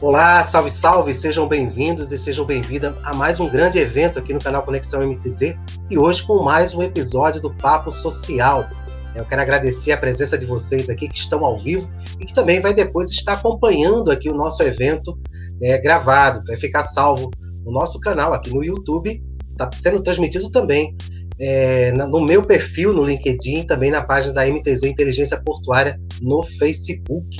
Olá, salve, salve, sejam bem-vindos e sejam bem-vindas a mais um grande evento aqui no canal Conexão MTZ e hoje com mais um episódio do Papo Social. Eu quero agradecer a presença de vocês aqui que estão ao vivo e que também vai depois estar acompanhando aqui o nosso evento é, gravado, vai ficar salvo no nosso canal aqui no YouTube, está sendo transmitido também é, no meu perfil no LinkedIn, também na página da MTZ Inteligência Portuária no Facebook.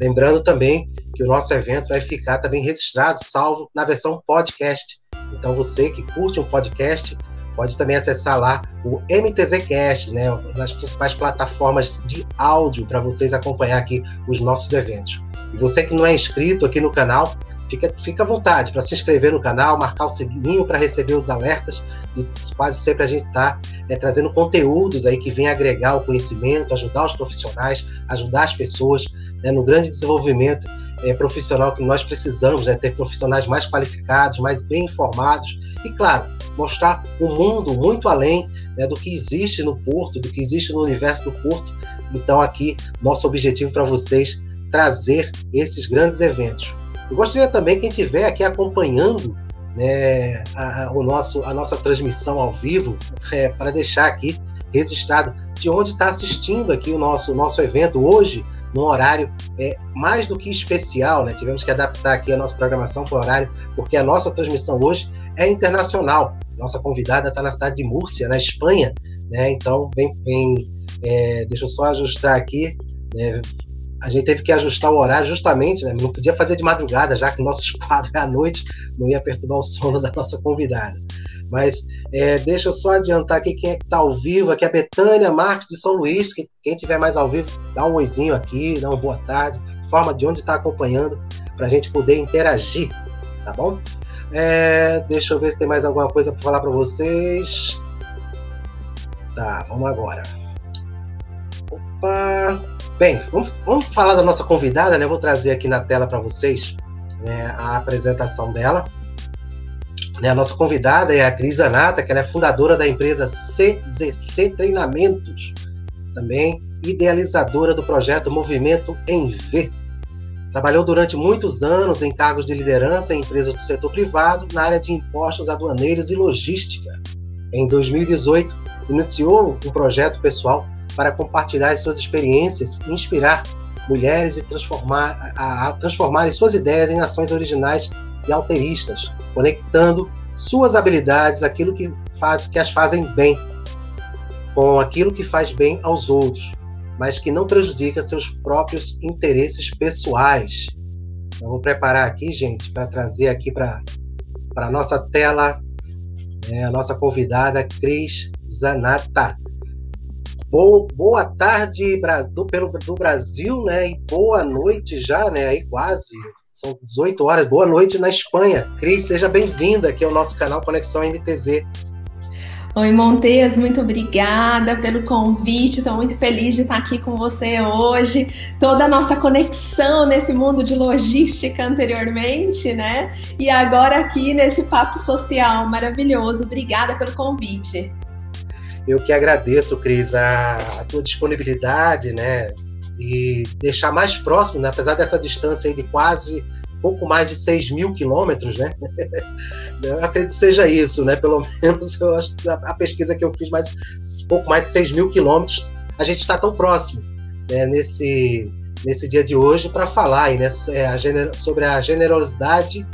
Lembrando também que o nosso evento vai ficar também registrado, salvo na versão podcast. Então você que curte um podcast pode também acessar lá o MTZcast, né, nas principais plataformas de áudio para vocês acompanhar aqui os nossos eventos. E você que não é inscrito aqui no canal, fica, fica à vontade para se inscrever no canal, marcar o sininho para receber os alertas. E quase sempre a gente está é, trazendo conteúdos aí que vêm agregar o conhecimento, ajudar os profissionais, ajudar as pessoas né, no grande desenvolvimento é, profissional que nós precisamos, né, ter profissionais mais qualificados, mais bem informados e, claro, mostrar o um mundo muito além né, do que existe no Porto, do que existe no universo do Porto. Então, aqui, nosso objetivo para vocês trazer esses grandes eventos. Eu gostaria também quem estiver aqui acompanhando né, a, o nosso, a nossa transmissão ao vivo, é, para deixar aqui registrado de onde está assistindo aqui o nosso, o nosso evento hoje num horário é, mais do que especial, né? Tivemos que adaptar aqui a nossa programação para o horário, porque a nossa transmissão hoje é internacional. Nossa convidada está na cidade de Múrcia, na Espanha, né? Então, vem, vem é, deixa eu só ajustar aqui. Né? A gente teve que ajustar o horário justamente, né? Não podia fazer de madrugada, já que o nosso quadro é à noite, não ia perturbar o sono da nossa convidada. Mas é, deixa eu só adiantar aqui quem é que está ao vivo, aqui a Betânia Marques de São Luís, que quem tiver mais ao vivo, dá um oizinho aqui, dá uma boa tarde, forma de onde está acompanhando, para a gente poder interagir, tá bom? É, deixa eu ver se tem mais alguma coisa para falar para vocês. Tá, vamos agora. Opa! Bem, vamos, vamos falar da nossa convidada, né? Eu vou trazer aqui na tela para vocês né, a apresentação dela. Né, a nossa convidada é a Cris Anata, que ela é fundadora da empresa CZC Treinamentos, também idealizadora do projeto Movimento em V. Trabalhou durante muitos anos em cargos de liderança em empresas do setor privado na área de impostos aduaneiros e logística. Em 2018, iniciou um projeto pessoal para compartilhar suas experiências inspirar mulheres e transformar, a, a transformar suas ideias em ações originais e alteristas, conectando suas habilidades, aquilo que faz que as fazem bem, com aquilo que faz bem aos outros, mas que não prejudica seus próprios interesses pessoais. Então, vou preparar aqui, gente, para trazer aqui para a nossa tela né, a nossa convidada Cris Zanata. Boa tarde do, pelo, do Brasil, né? E boa noite já, né? Aí quase são 18 horas. Boa noite na Espanha. Cris, seja bem-vinda aqui ao nosso canal Conexão MTZ. Oi, Montes, muito obrigada pelo convite. Estou muito feliz de estar aqui com você hoje. Toda a nossa conexão nesse mundo de logística anteriormente, né? E agora aqui nesse papo social maravilhoso. Obrigada pelo convite. Eu que agradeço, Cris, a, a tua disponibilidade, né? E deixar mais próximo, né? apesar dessa distância de quase pouco mais de 6 mil quilômetros, né? Eu acredito que seja isso, né? Pelo menos eu acho a pesquisa que eu fiz, mais pouco mais de 6 mil quilômetros, a gente está tão próximo né? nesse, nesse dia de hoje para falar aí, né? É, sobre a generosidade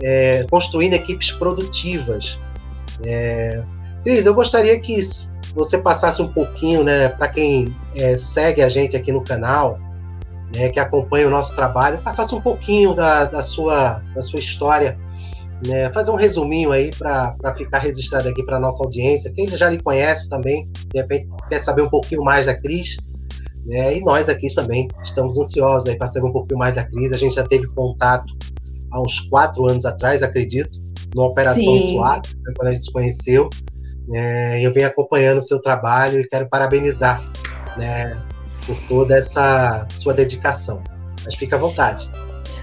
é, construindo equipes produtivas. É, Cris, eu gostaria que você passasse um pouquinho, né, para quem é, segue a gente aqui no canal, né, que acompanha o nosso trabalho, passasse um pouquinho da, da, sua, da sua história, né, fazer um resuminho aí para ficar registrado aqui para a nossa audiência. Quem já lhe conhece também, de repente quer saber um pouquinho mais da Cris, né, e nós aqui também estamos ansiosos para saber um pouquinho mais da Cris. A gente já teve contato há uns quatro anos atrás, acredito, numa operação SWAT, quando a gente se conheceu. É, eu venho acompanhando o seu trabalho e quero parabenizar né, por toda essa sua dedicação. Mas fica à vontade.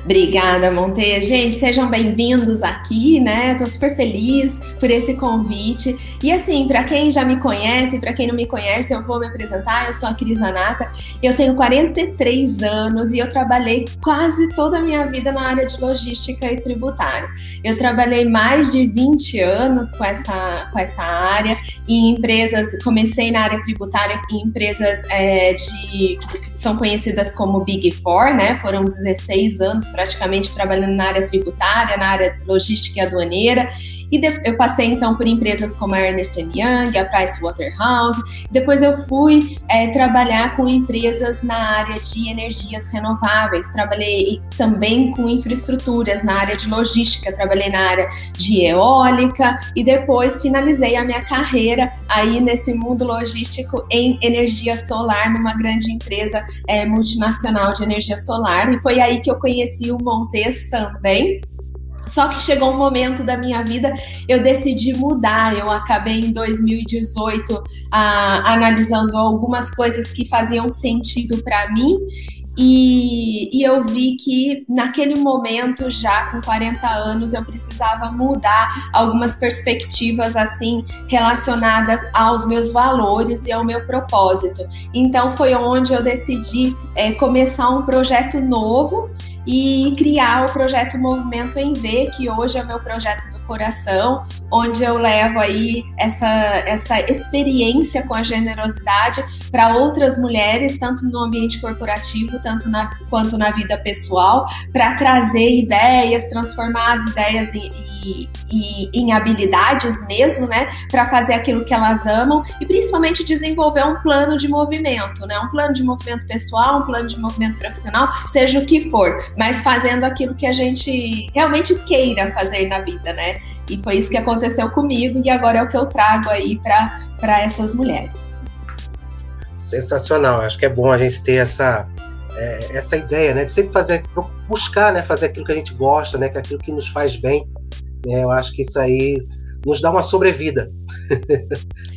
Obrigada, Monteia. Gente, sejam bem-vindos aqui, né? Tô super feliz por esse convite. E assim, para quem já me conhece, para quem não me conhece, eu vou me apresentar. Eu sou a Cris Anata, eu tenho 43 anos e eu trabalhei quase toda a minha vida na área de logística e tributária. Eu trabalhei mais de 20 anos com essa, com essa área em empresas, comecei na área tributária em empresas é, de que são conhecidas como Big Four, né? Foram 16 anos praticamente trabalhando na área tributária, na área logística e aduaneira. E eu passei então por empresas como a Ernst Young, a Price Waterhouse. Depois eu fui é, trabalhar com empresas na área de energias renováveis. Trabalhei também com infraestruturas na área de logística. Trabalhei na área de eólica e depois finalizei a minha carreira aí nesse mundo logístico em energia solar numa grande empresa é, multinacional de energia solar. E foi aí que eu conheci o Montes também. Só que chegou um momento da minha vida, eu decidi mudar. Eu acabei em 2018 ah, analisando algumas coisas que faziam sentido para mim e, e, eu vi que naquele momento, já com 40 anos, eu precisava mudar algumas perspectivas assim relacionadas aos meus valores e ao meu propósito. Então foi onde eu decidi é, começar um projeto novo e criar o projeto Movimento em V, que hoje é meu projeto do coração, onde eu levo aí essa, essa experiência com a generosidade para outras mulheres, tanto no ambiente corporativo tanto na, quanto na vida pessoal, para trazer ideias, transformar as ideias em, em, em habilidades mesmo, né, para fazer aquilo que elas amam e principalmente desenvolver um plano de movimento, né, um plano de movimento pessoal, um plano de movimento profissional, seja o que for, mas fazendo aquilo que a gente realmente queira fazer na vida, né? E foi isso que aconteceu comigo e agora é o que eu trago aí para essas mulheres. Sensacional, acho que é bom a gente ter essa, é, essa ideia, né? De sempre fazer, buscar, né? Fazer aquilo que a gente gosta, né? Que é aquilo que nos faz bem. Né? Eu acho que isso aí nos dá uma sobrevida.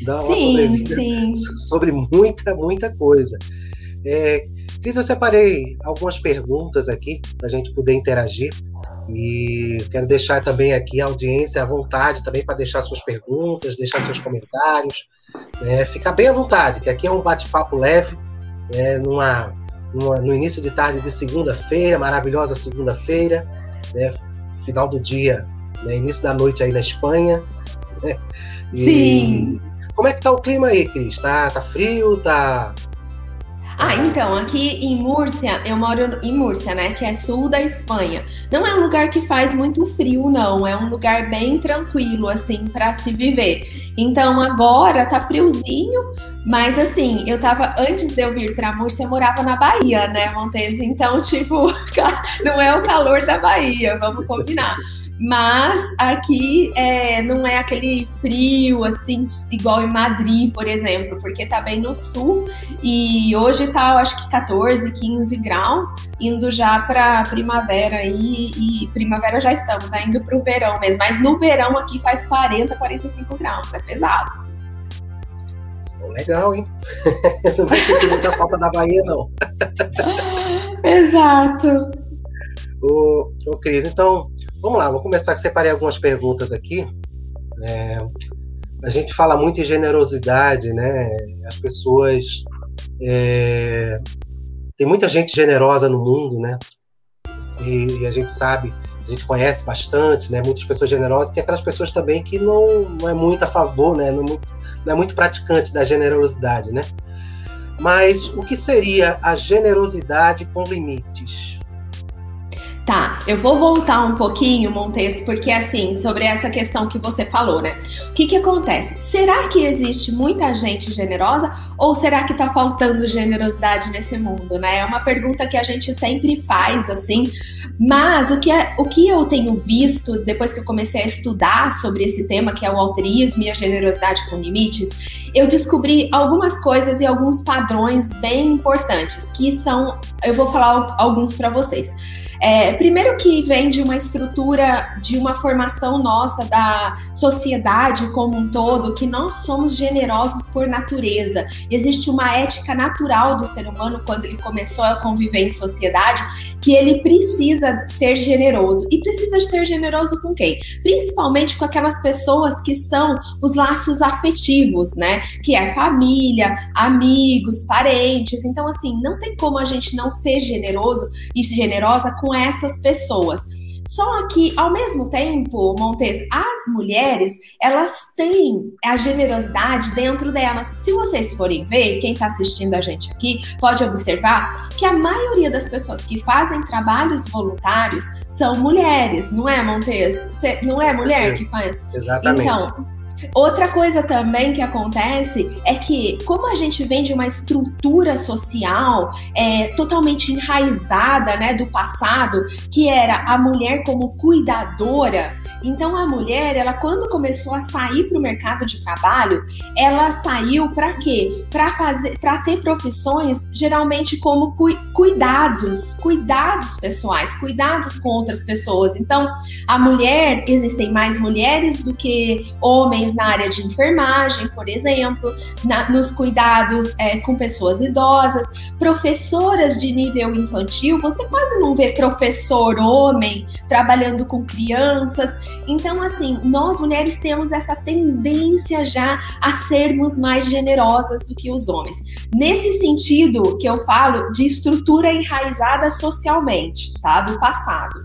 dá uma sim, sobrevida sim. sobre muita, muita coisa. É, Cris, eu separei algumas perguntas aqui para a gente poder interagir. E quero deixar também aqui a audiência à vontade também para deixar suas perguntas, deixar seus comentários. Né? Fica bem à vontade, que aqui é um bate-papo leve, né? numa, numa, no início de tarde de segunda-feira, maravilhosa segunda-feira, né? final do dia, né? início da noite aí na Espanha. Né? E Sim. Como é que tá o clima aí, Cris? Tá, tá frio? Tá, ah, então, aqui em Múrcia, eu moro em Múrcia, né? Que é sul da Espanha. Não é um lugar que faz muito frio, não. É um lugar bem tranquilo, assim, para se viver. Então, agora tá friozinho, mas assim, eu tava, antes de eu vir pra Múrcia, eu morava na Bahia, né, Montes? Então, tipo, não é o calor da Bahia, vamos combinar. Mas aqui é, não é aquele frio assim, igual em Madrid, por exemplo, porque tá bem no sul e hoje tá, eu acho que 14, 15 graus, indo já para primavera e, e, primavera já estamos, né? Indo pro verão mesmo. Mas no verão aqui faz 40, 45 graus, é pesado. Legal, hein? não vai sentir muita falta da Bahia, não. Exato. Ô, ô Cris, então Vamos lá, vou começar que separei algumas perguntas aqui. É, a gente fala muito em generosidade, né? As pessoas. É, tem muita gente generosa no mundo, né? E, e, a gente sabe, a gente conhece bastante, né? Muitas pessoas generosas. Tem aquelas pessoas também que não, não é muito a favor, né? Não, não é muito praticante da generosidade, né? Mas o que seria a generosidade com limites? Tá, eu vou voltar um pouquinho, Montes, porque assim, sobre essa questão que você falou, né? O que que acontece? Será que existe muita gente generosa ou será que tá faltando generosidade nesse mundo, né? É uma pergunta que a gente sempre faz, assim, mas o que, é, o que eu tenho visto depois que eu comecei a estudar sobre esse tema, que é o altruísmo e a generosidade com limites, eu descobri algumas coisas e alguns padrões bem importantes, que são, eu vou falar alguns para vocês. É, primeiro que vem de uma estrutura, de uma formação nossa da sociedade como um todo, que nós somos generosos por natureza. Existe uma ética natural do ser humano quando ele começou a conviver em sociedade, que ele precisa ser generoso. E precisa ser generoso com quem? Principalmente com aquelas pessoas que são os laços afetivos, né? Que é família, amigos, parentes. Então, assim, não tem como a gente não ser generoso e generosa com essas pessoas. Só que, ao mesmo tempo, Montes, as mulheres, elas têm a generosidade dentro delas. Se vocês forem ver, quem está assistindo a gente aqui pode observar que a maioria das pessoas que fazem trabalhos voluntários são mulheres, não é, Montes? não é mulher que faz? Exatamente. Então, Outra coisa também que acontece é que, como a gente vem de uma estrutura social é, totalmente enraizada né, do passado, que era a mulher como cuidadora, então a mulher, ela quando começou a sair para o mercado de trabalho, ela saiu para quê? Para ter profissões geralmente como cu cuidados, cuidados pessoais, cuidados com outras pessoas. Então, a mulher, existem mais mulheres do que homens na área de enfermagem, por exemplo, na, nos cuidados é, com pessoas idosas, professoras de nível infantil, você quase não vê professor homem trabalhando com crianças. Então, assim, nós mulheres temos essa tendência já a sermos mais generosas do que os homens. Nesse sentido que eu falo de estrutura enraizada socialmente, tá? Do passado.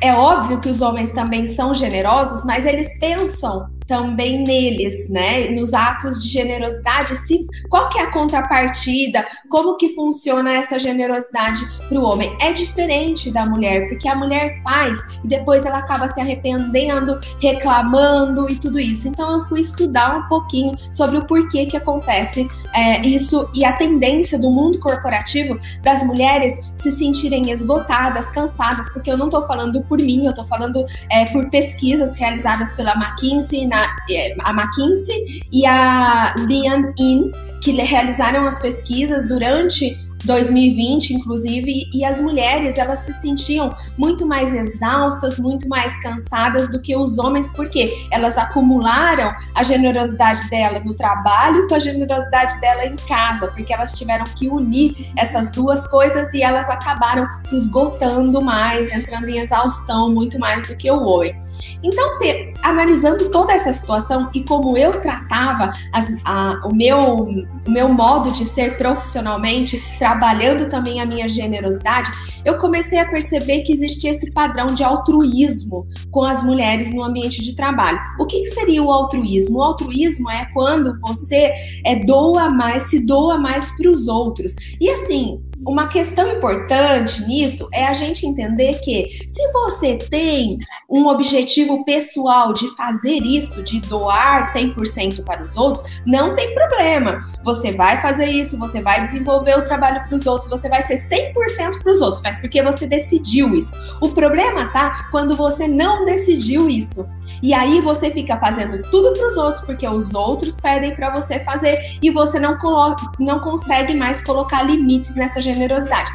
É óbvio que os homens também são generosos, mas eles pensam também neles, né? Nos atos de generosidade, se, qual que é a contrapartida? Como que funciona essa generosidade para o homem? É diferente da mulher, porque a mulher faz e depois ela acaba se arrependendo, reclamando e tudo isso. Então eu fui estudar um pouquinho sobre o porquê que acontece é, isso e a tendência do mundo corporativo das mulheres se sentirem esgotadas, cansadas, porque eu não estou falando por mim, eu estou falando é, por pesquisas realizadas pela McKinsey na a, é, a McKinsey e a Lian In, que realizaram as pesquisas durante 2020, inclusive, e as mulheres elas se sentiam muito mais exaustas, muito mais cansadas do que os homens, porque elas acumularam a generosidade dela no trabalho com a generosidade dela em casa, porque elas tiveram que unir essas duas coisas e elas acabaram se esgotando mais, entrando em exaustão muito mais do que o homem. Então, analisando toda essa situação e como eu tratava as, a, o, meu, o meu modo de ser profissionalmente, trabalhando também a minha generosidade, eu comecei a perceber que existia esse padrão de altruísmo com as mulheres no ambiente de trabalho. O que, que seria o altruísmo? O altruísmo é quando você é, doa mais, se doa mais para os outros. E assim, uma questão importante nisso é a gente entender que se você tem um objetivo pessoal de fazer isso, de doar 100% para os outros, não tem problema. Você vai fazer isso, você vai desenvolver o trabalho para os outros, você vai ser 100% para os outros, mas porque você decidiu isso. O problema tá quando você não decidiu isso. E aí você fica fazendo tudo para os outros porque os outros pedem para você fazer e você não coloca, não consegue mais colocar limites nessa generosidade.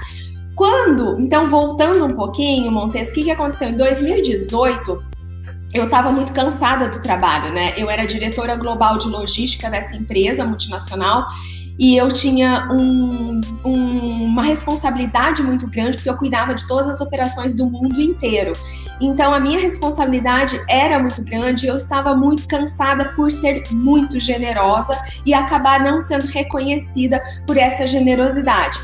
Quando, então voltando um pouquinho, Montes, o que, que aconteceu em 2018? Eu estava muito cansada do trabalho, né? Eu era diretora global de logística dessa empresa multinacional e eu tinha um, um, uma responsabilidade muito grande porque eu cuidava de todas as operações do mundo inteiro. Então a minha responsabilidade era muito grande, eu estava muito cansada por ser muito generosa e acabar não sendo reconhecida por essa generosidade.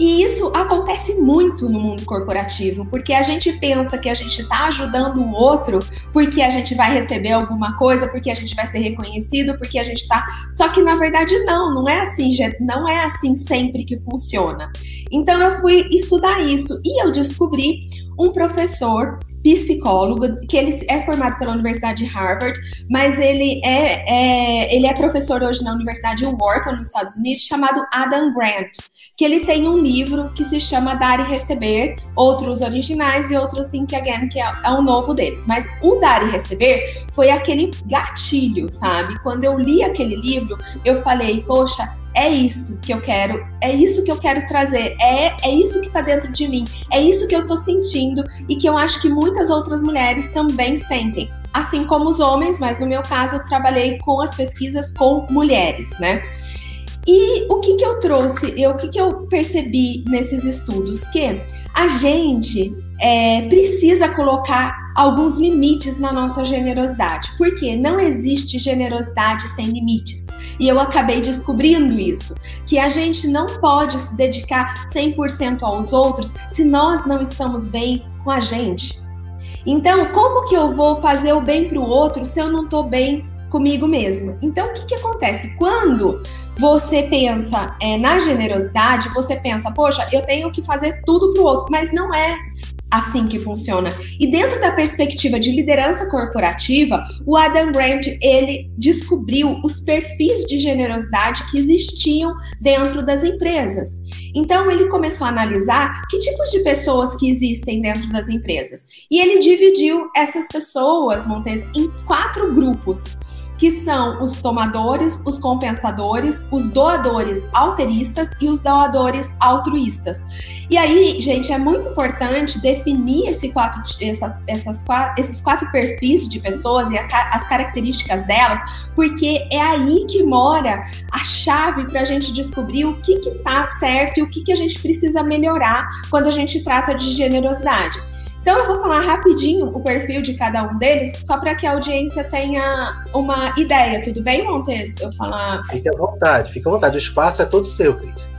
E isso acontece muito no mundo corporativo, porque a gente pensa que a gente está ajudando o outro porque a gente vai receber alguma coisa, porque a gente vai ser reconhecido, porque a gente está. Só que na verdade não, não é assim, não é assim sempre que funciona. Então eu fui estudar isso e eu descobri um professor psicólogo, que ele é formado pela Universidade de Harvard, mas ele é, é, ele é professor hoje na Universidade Wharton, nos Estados Unidos, chamado Adam Grant, que ele tem um livro que se chama Dar e Receber, outros originais e outro Think Again, que é, é um novo deles. Mas o Dar e Receber foi aquele gatilho, sabe? Quando eu li aquele livro, eu falei, poxa, é isso que eu quero, é isso que eu quero trazer, é, é isso que está dentro de mim, é isso que eu estou sentindo e que eu acho que muitas outras mulheres também sentem. Assim como os homens, mas no meu caso eu trabalhei com as pesquisas com mulheres, né? E o que, que eu trouxe, e o que, que eu percebi nesses estudos? Que a gente é, precisa colocar alguns limites na nossa generosidade, porque não existe generosidade sem limites. E eu acabei descobrindo isso, que a gente não pode se dedicar 100% aos outros se nós não estamos bem com a gente. Então, como que eu vou fazer o bem para o outro se eu não estou bem comigo mesma? Então, o que, que acontece? Quando você pensa é, na generosidade, você pensa, poxa, eu tenho que fazer tudo para o outro, mas não é assim que funciona. E dentro da perspectiva de liderança corporativa, o Adam Grant ele descobriu os perfis de generosidade que existiam dentro das empresas. Então ele começou a analisar que tipos de pessoas que existem dentro das empresas. E ele dividiu essas pessoas, Montes, em quatro grupos que são os tomadores, os compensadores, os doadores alteristas e os doadores altruístas. E aí, gente, é muito importante definir esse quatro, essas, essas, esses quatro perfis de pessoas e a, as características delas, porque é aí que mora a chave para a gente descobrir o que está certo e o que, que a gente precisa melhorar quando a gente trata de generosidade. Então eu vou falar rapidinho o perfil de cada um deles, só para que a audiência tenha uma ideia. Tudo bem, Montes? Eu falar. Fique à vontade, fique à vontade. O espaço é todo seu, Cris.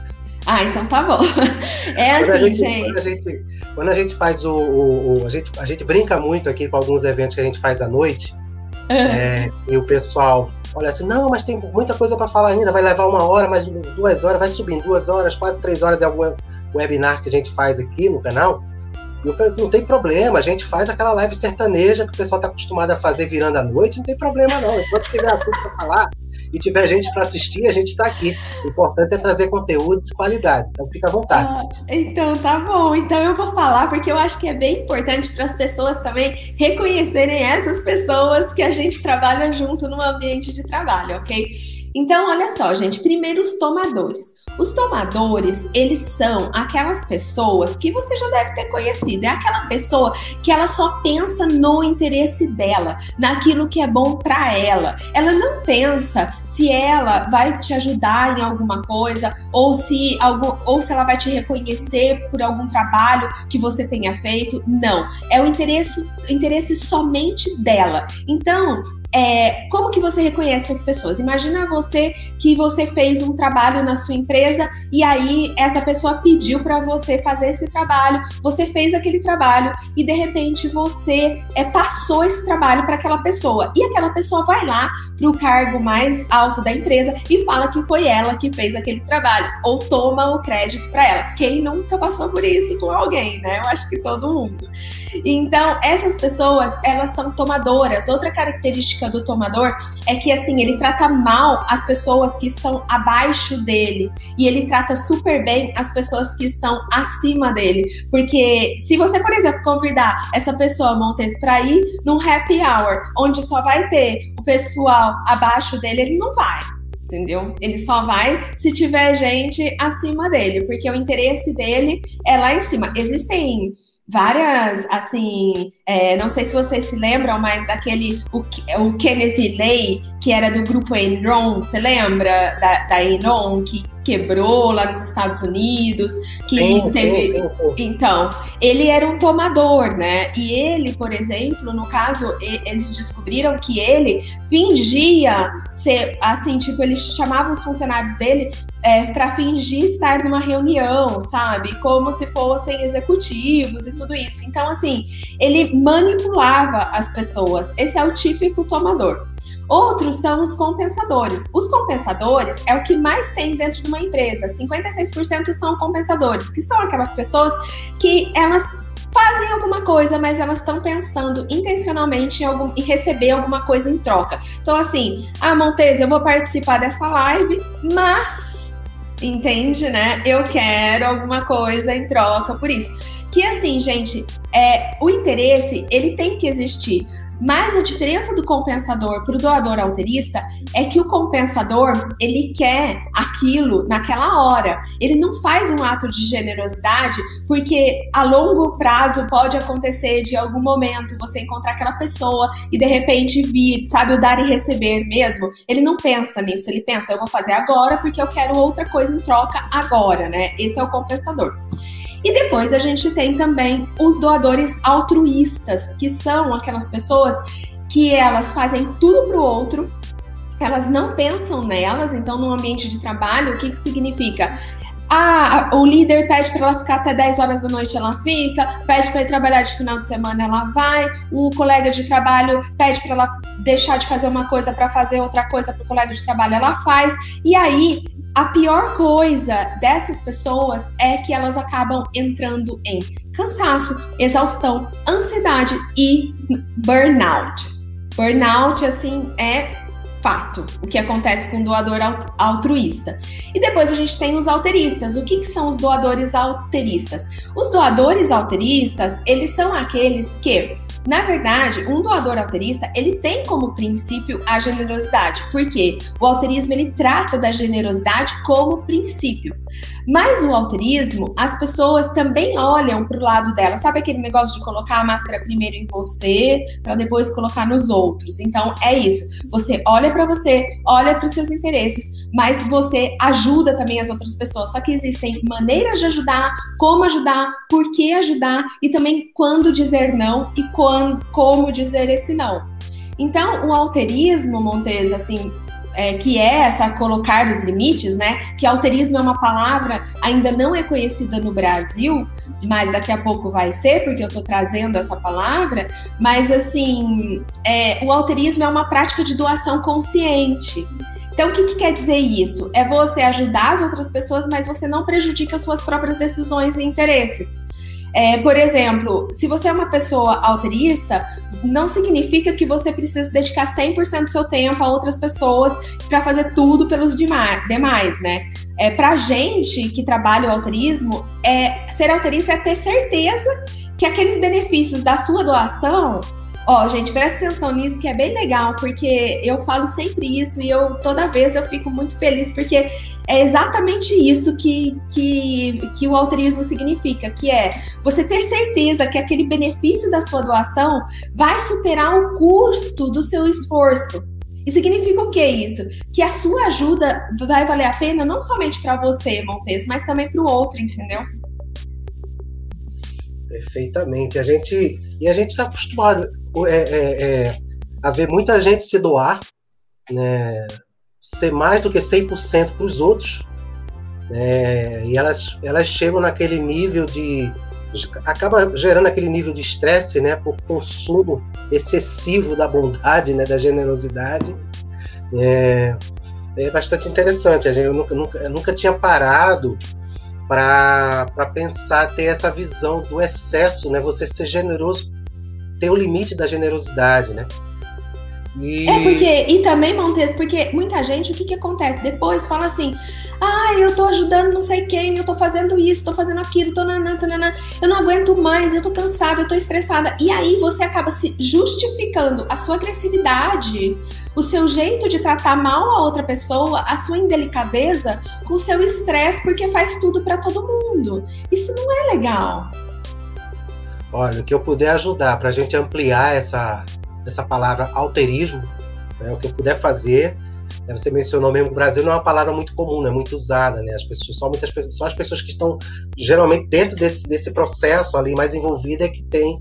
Ah, então tá bom. É assim, gente, Quando a gente, quando a gente faz o, o, o, a, gente, a gente brinca muito aqui com alguns eventos que a gente faz à noite. Uhum. É, e o pessoal olha assim, não, mas tem muita coisa para falar ainda, vai levar uma hora, mais duas horas, vai subindo duas horas, quase três horas é algum webinar que a gente faz aqui no canal. Eu falei, não tem problema, a gente faz aquela live sertaneja que o pessoal está acostumado a fazer virando a noite, não tem problema não. Enquanto tiver assunto para falar e tiver gente para assistir, a gente está aqui. O importante é trazer conteúdo de qualidade. Então fica à vontade. Ah, então tá bom. Então eu vou falar porque eu acho que é bem importante para as pessoas também reconhecerem essas pessoas que a gente trabalha junto no ambiente de trabalho, ok? Então, olha só, gente. Primeiro, os tomadores. Os tomadores, eles são aquelas pessoas que você já deve ter conhecido. É aquela pessoa que ela só pensa no interesse dela, naquilo que é bom para ela. Ela não pensa se ela vai te ajudar em alguma coisa ou se algum, ou se ela vai te reconhecer por algum trabalho que você tenha feito. Não, é o interesse, interesse somente dela. Então, é, como que você reconhece as pessoas? Imagina você que você fez um trabalho na sua empresa e aí essa pessoa pediu para você fazer esse trabalho, você fez aquele trabalho e de repente você é, passou esse trabalho para aquela pessoa e aquela pessoa vai lá para o cargo mais alto da empresa e fala que foi ela que fez aquele trabalho ou toma o crédito para ela. Quem nunca passou por isso com alguém, né? Eu acho que todo mundo. Então essas pessoas elas são tomadoras. Outra característica característica do tomador é que assim, ele trata mal as pessoas que estão abaixo dele e ele trata super bem as pessoas que estão acima dele. Porque se você, por exemplo, convidar essa pessoa Montes para ir num happy hour, onde só vai ter o pessoal abaixo dele, ele não vai entendeu? Ele só vai se tiver gente acima dele, porque o interesse dele é lá em cima. Existem várias, assim, é, não sei se vocês se lembram, mas daquele, o, o Kenneth Lay, que era do grupo Enron, você lembra? Da, da Enron, que quebrou lá nos Estados Unidos, que sim, teve. Sim, sim, então, ele era um tomador, né? E ele, por exemplo, no caso, eles descobriram que ele fingia ser assim, tipo, ele chamava os funcionários dele é, para fingir estar numa reunião, sabe? Como se fossem executivos e tudo isso. Então, assim, ele manipulava as pessoas. Esse é o típico tomador. Outros são os compensadores. Os compensadores é o que mais tem dentro de uma empresa. 56% são compensadores, que são aquelas pessoas que elas fazem alguma coisa, mas elas estão pensando intencionalmente em, algum, em receber alguma coisa em troca. Então, assim, ah, Montez, eu vou participar dessa live, mas, entende, né? Eu quero alguma coisa em troca por isso. Que assim, gente, é, o interesse, ele tem que existir. Mas a diferença do compensador para o doador alterista é que o compensador ele quer aquilo naquela hora. Ele não faz um ato de generosidade porque a longo prazo pode acontecer de algum momento você encontrar aquela pessoa e de repente vir, sabe, o dar e receber mesmo. Ele não pensa nisso, ele pensa, eu vou fazer agora porque eu quero outra coisa em troca agora, né? Esse é o compensador. E depois a gente tem também os doadores altruístas, que são aquelas pessoas que elas fazem tudo para o outro, elas não pensam nelas, então no ambiente de trabalho, o que, que significa? Ah, o líder pede para ela ficar até 10 horas da noite, ela fica, pede para ir trabalhar de final de semana, ela vai, o colega de trabalho pede para ela deixar de fazer uma coisa para fazer outra coisa para o colega de trabalho, ela faz. E aí a pior coisa dessas pessoas é que elas acabam entrando em cansaço, exaustão, ansiedade e burnout. Burnout, assim, é fato, o que acontece com o doador altruísta. E depois a gente tem os alteristas. O que, que são os doadores alteristas? Os doadores alteristas, eles são aqueles que na verdade, um doador alterista, ele tem como princípio a generosidade, porque o alterismo ele trata da generosidade como princípio. Mas o alterismo, as pessoas também olham para o lado dela. Sabe aquele negócio de colocar a máscara primeiro em você, para depois colocar nos outros? Então é isso. Você olha para você, olha para os seus interesses, mas você ajuda também as outras pessoas. Só que existem maneiras de ajudar, como ajudar, por que ajudar e também quando dizer não e quando, como dizer esse não. Então, o alterismo, Montes, assim, é, que é essa colocar os limites, né? Que alterismo é uma palavra ainda não é conhecida no Brasil, mas daqui a pouco vai ser, porque eu estou trazendo essa palavra. Mas assim, é, o alterismo é uma prática de doação consciente. Então, o que, que, quer dizer isso? É você ajudar as outras pessoas, mas você não prejudica as suas próprias decisões e interesses. É, por exemplo, se você é uma pessoa alterista, não significa que você precisa dedicar 100% do seu tempo a outras pessoas para fazer tudo pelos demais, né? É, pra gente que trabalha o alterismo, é, ser alterista é ter certeza que aqueles benefícios da sua doação Ó, gente, presta atenção nisso que é bem legal, porque eu falo sempre isso e eu toda vez eu fico muito feliz porque é exatamente isso que, que, que o altruísmo significa, que é você ter certeza que aquele benefício da sua doação vai superar o custo do seu esforço. E significa o que isso? Que a sua ajuda vai valer a pena não somente para você, Montes, mas também para o outro, entendeu? Perfeitamente. A gente e a gente está acostumado é, é, é, a ver muita gente se doar, né, ser mais do que 100% para os outros, né, e elas, elas chegam naquele nível de. acaba gerando aquele nível de estresse né, por consumo excessivo da bondade, né, da generosidade. É, é bastante interessante. Eu nunca, nunca, eu nunca tinha parado para pensar, ter essa visão do excesso, né? Você ser generoso tem o limite da generosidade, né? E... É porque, e também, Montes, porque muita gente, o que que acontece? Depois fala assim, ah, eu tô ajudando não sei quem, eu tô fazendo isso, tô fazendo aquilo, tô nanã, nanã, eu não aguento mais, eu tô cansada, eu tô estressada. E aí você acaba se justificando a sua agressividade, o seu jeito de tratar mal a outra pessoa, a sua indelicadeza com o seu estresse, porque faz tudo para todo mundo. Isso não é legal. Olha, o que eu puder ajudar para a gente ampliar essa, essa palavra alterismo, né, o que eu puder fazer. Né, você mencionou mesmo que o Brasil não é uma palavra muito comum, é muito usada, né? As pessoas, só muitas só as pessoas que estão geralmente dentro desse, desse processo ali mais envolvida é que tem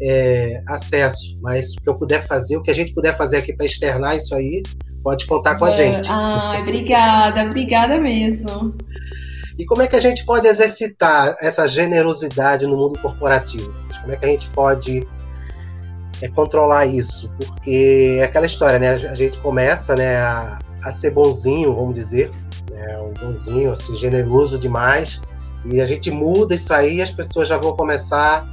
é, acesso. Mas o que eu puder fazer, o que a gente puder fazer aqui para externar isso aí, pode contar com a é, gente. Ai, obrigada, obrigada mesmo. E como é que a gente pode exercitar essa generosidade no mundo corporativo? Como é que a gente pode é, controlar isso? Porque é aquela história, né? A gente começa né, a, a ser bonzinho, vamos dizer, né, um bonzinho, assim, generoso demais, e a gente muda isso aí e as pessoas já vão começar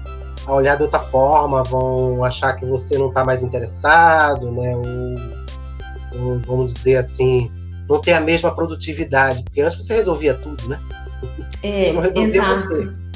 a olhar de outra forma, vão achar que você não está mais interessado, né? Ou, ou, vamos dizer assim, não tem a mesma produtividade, porque antes você resolvia tudo, né? É, exato. Você.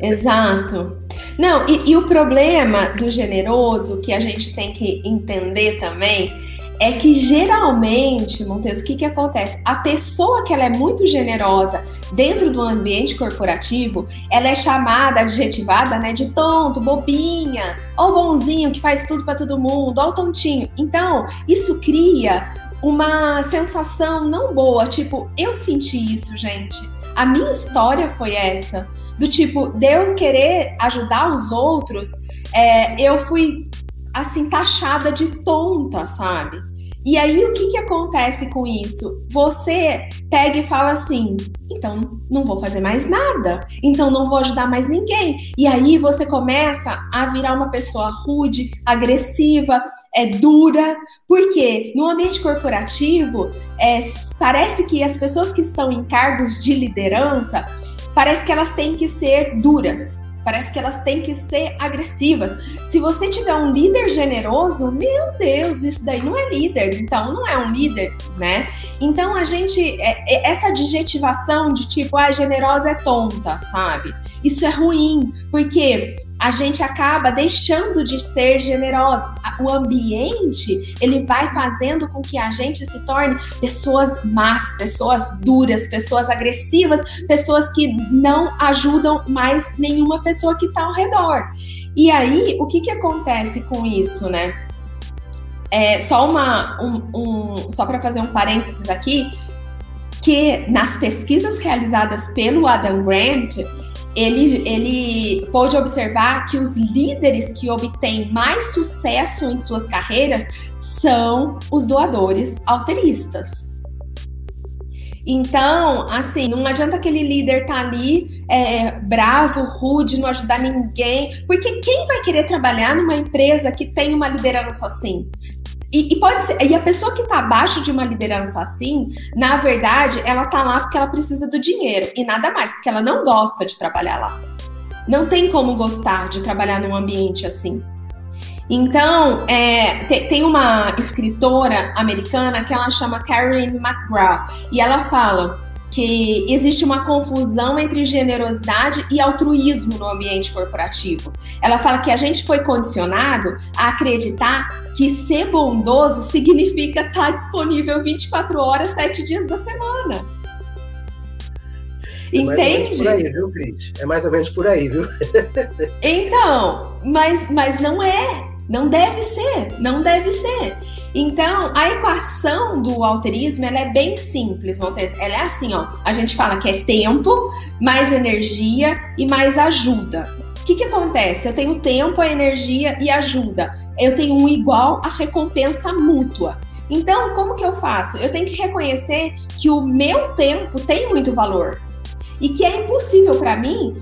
Exato. Não, e, e o problema do generoso que a gente tem que entender também é que geralmente, Montes, o que, que acontece? A pessoa que ela é muito generosa dentro do ambiente corporativo, ela é chamada, adjetivada, né, de tonto, bobinha, ou bonzinho que faz tudo para todo mundo, ou tontinho. Então, isso cria uma sensação não boa, tipo, eu senti isso, gente. A minha história foi essa, do tipo, de eu querer ajudar os outros, é, eu fui assim taxada de tonta, sabe? E aí, o que, que acontece com isso? Você pega e fala assim: então não vou fazer mais nada, então não vou ajudar mais ninguém. E aí você começa a virar uma pessoa rude, agressiva, é dura, porque no ambiente corporativo é, parece que as pessoas que estão em cargos de liderança parece que elas têm que ser duras. Parece que elas têm que ser agressivas. Se você tiver um líder generoso, meu Deus, isso daí não é líder. Então, não é um líder, né? Então, a gente. É, é, essa adjetivação de tipo, ah, generosa é tonta, sabe? Isso é ruim, porque a gente acaba deixando de ser generosos. O ambiente, ele vai fazendo com que a gente se torne pessoas más, pessoas duras, pessoas agressivas, pessoas que não ajudam mais nenhuma pessoa que está ao redor. E aí, o que que acontece com isso, né? É, só uma, um, um só para fazer um parênteses aqui, que nas pesquisas realizadas pelo Adam Grant, ele, ele pôde observar que os líderes que obtêm mais sucesso em suas carreiras são os doadores alteristas. Então, assim, não adianta aquele líder estar tá ali é, bravo, rude, não ajudar ninguém, porque quem vai querer trabalhar numa empresa que tem uma liderança assim? E, e, pode ser, e a pessoa que está abaixo de uma liderança assim, na verdade, ela está lá porque ela precisa do dinheiro e nada mais, porque ela não gosta de trabalhar lá. Não tem como gostar de trabalhar num ambiente assim. Então, é, tem, uma escritora americana que ela chama Karen McGraw e ela fala que existe uma confusão entre generosidade e altruísmo no ambiente corporativo. Ela fala que a gente foi condicionado a acreditar que ser bondoso significa estar disponível 24 horas, 7 dias da semana. É Entende? por aí, viu, Cris? É mais ou menos por aí, viu? então, mas, mas não é. Não deve ser, não deve ser. Então, a equação do alterismo ela é bem simples, Montes. Ela é assim, ó. A gente fala que é tempo, mais energia e mais ajuda. O que, que acontece? Eu tenho tempo, a energia e ajuda. Eu tenho um igual a recompensa mútua. Então, como que eu faço? Eu tenho que reconhecer que o meu tempo tem muito valor e que é impossível para mim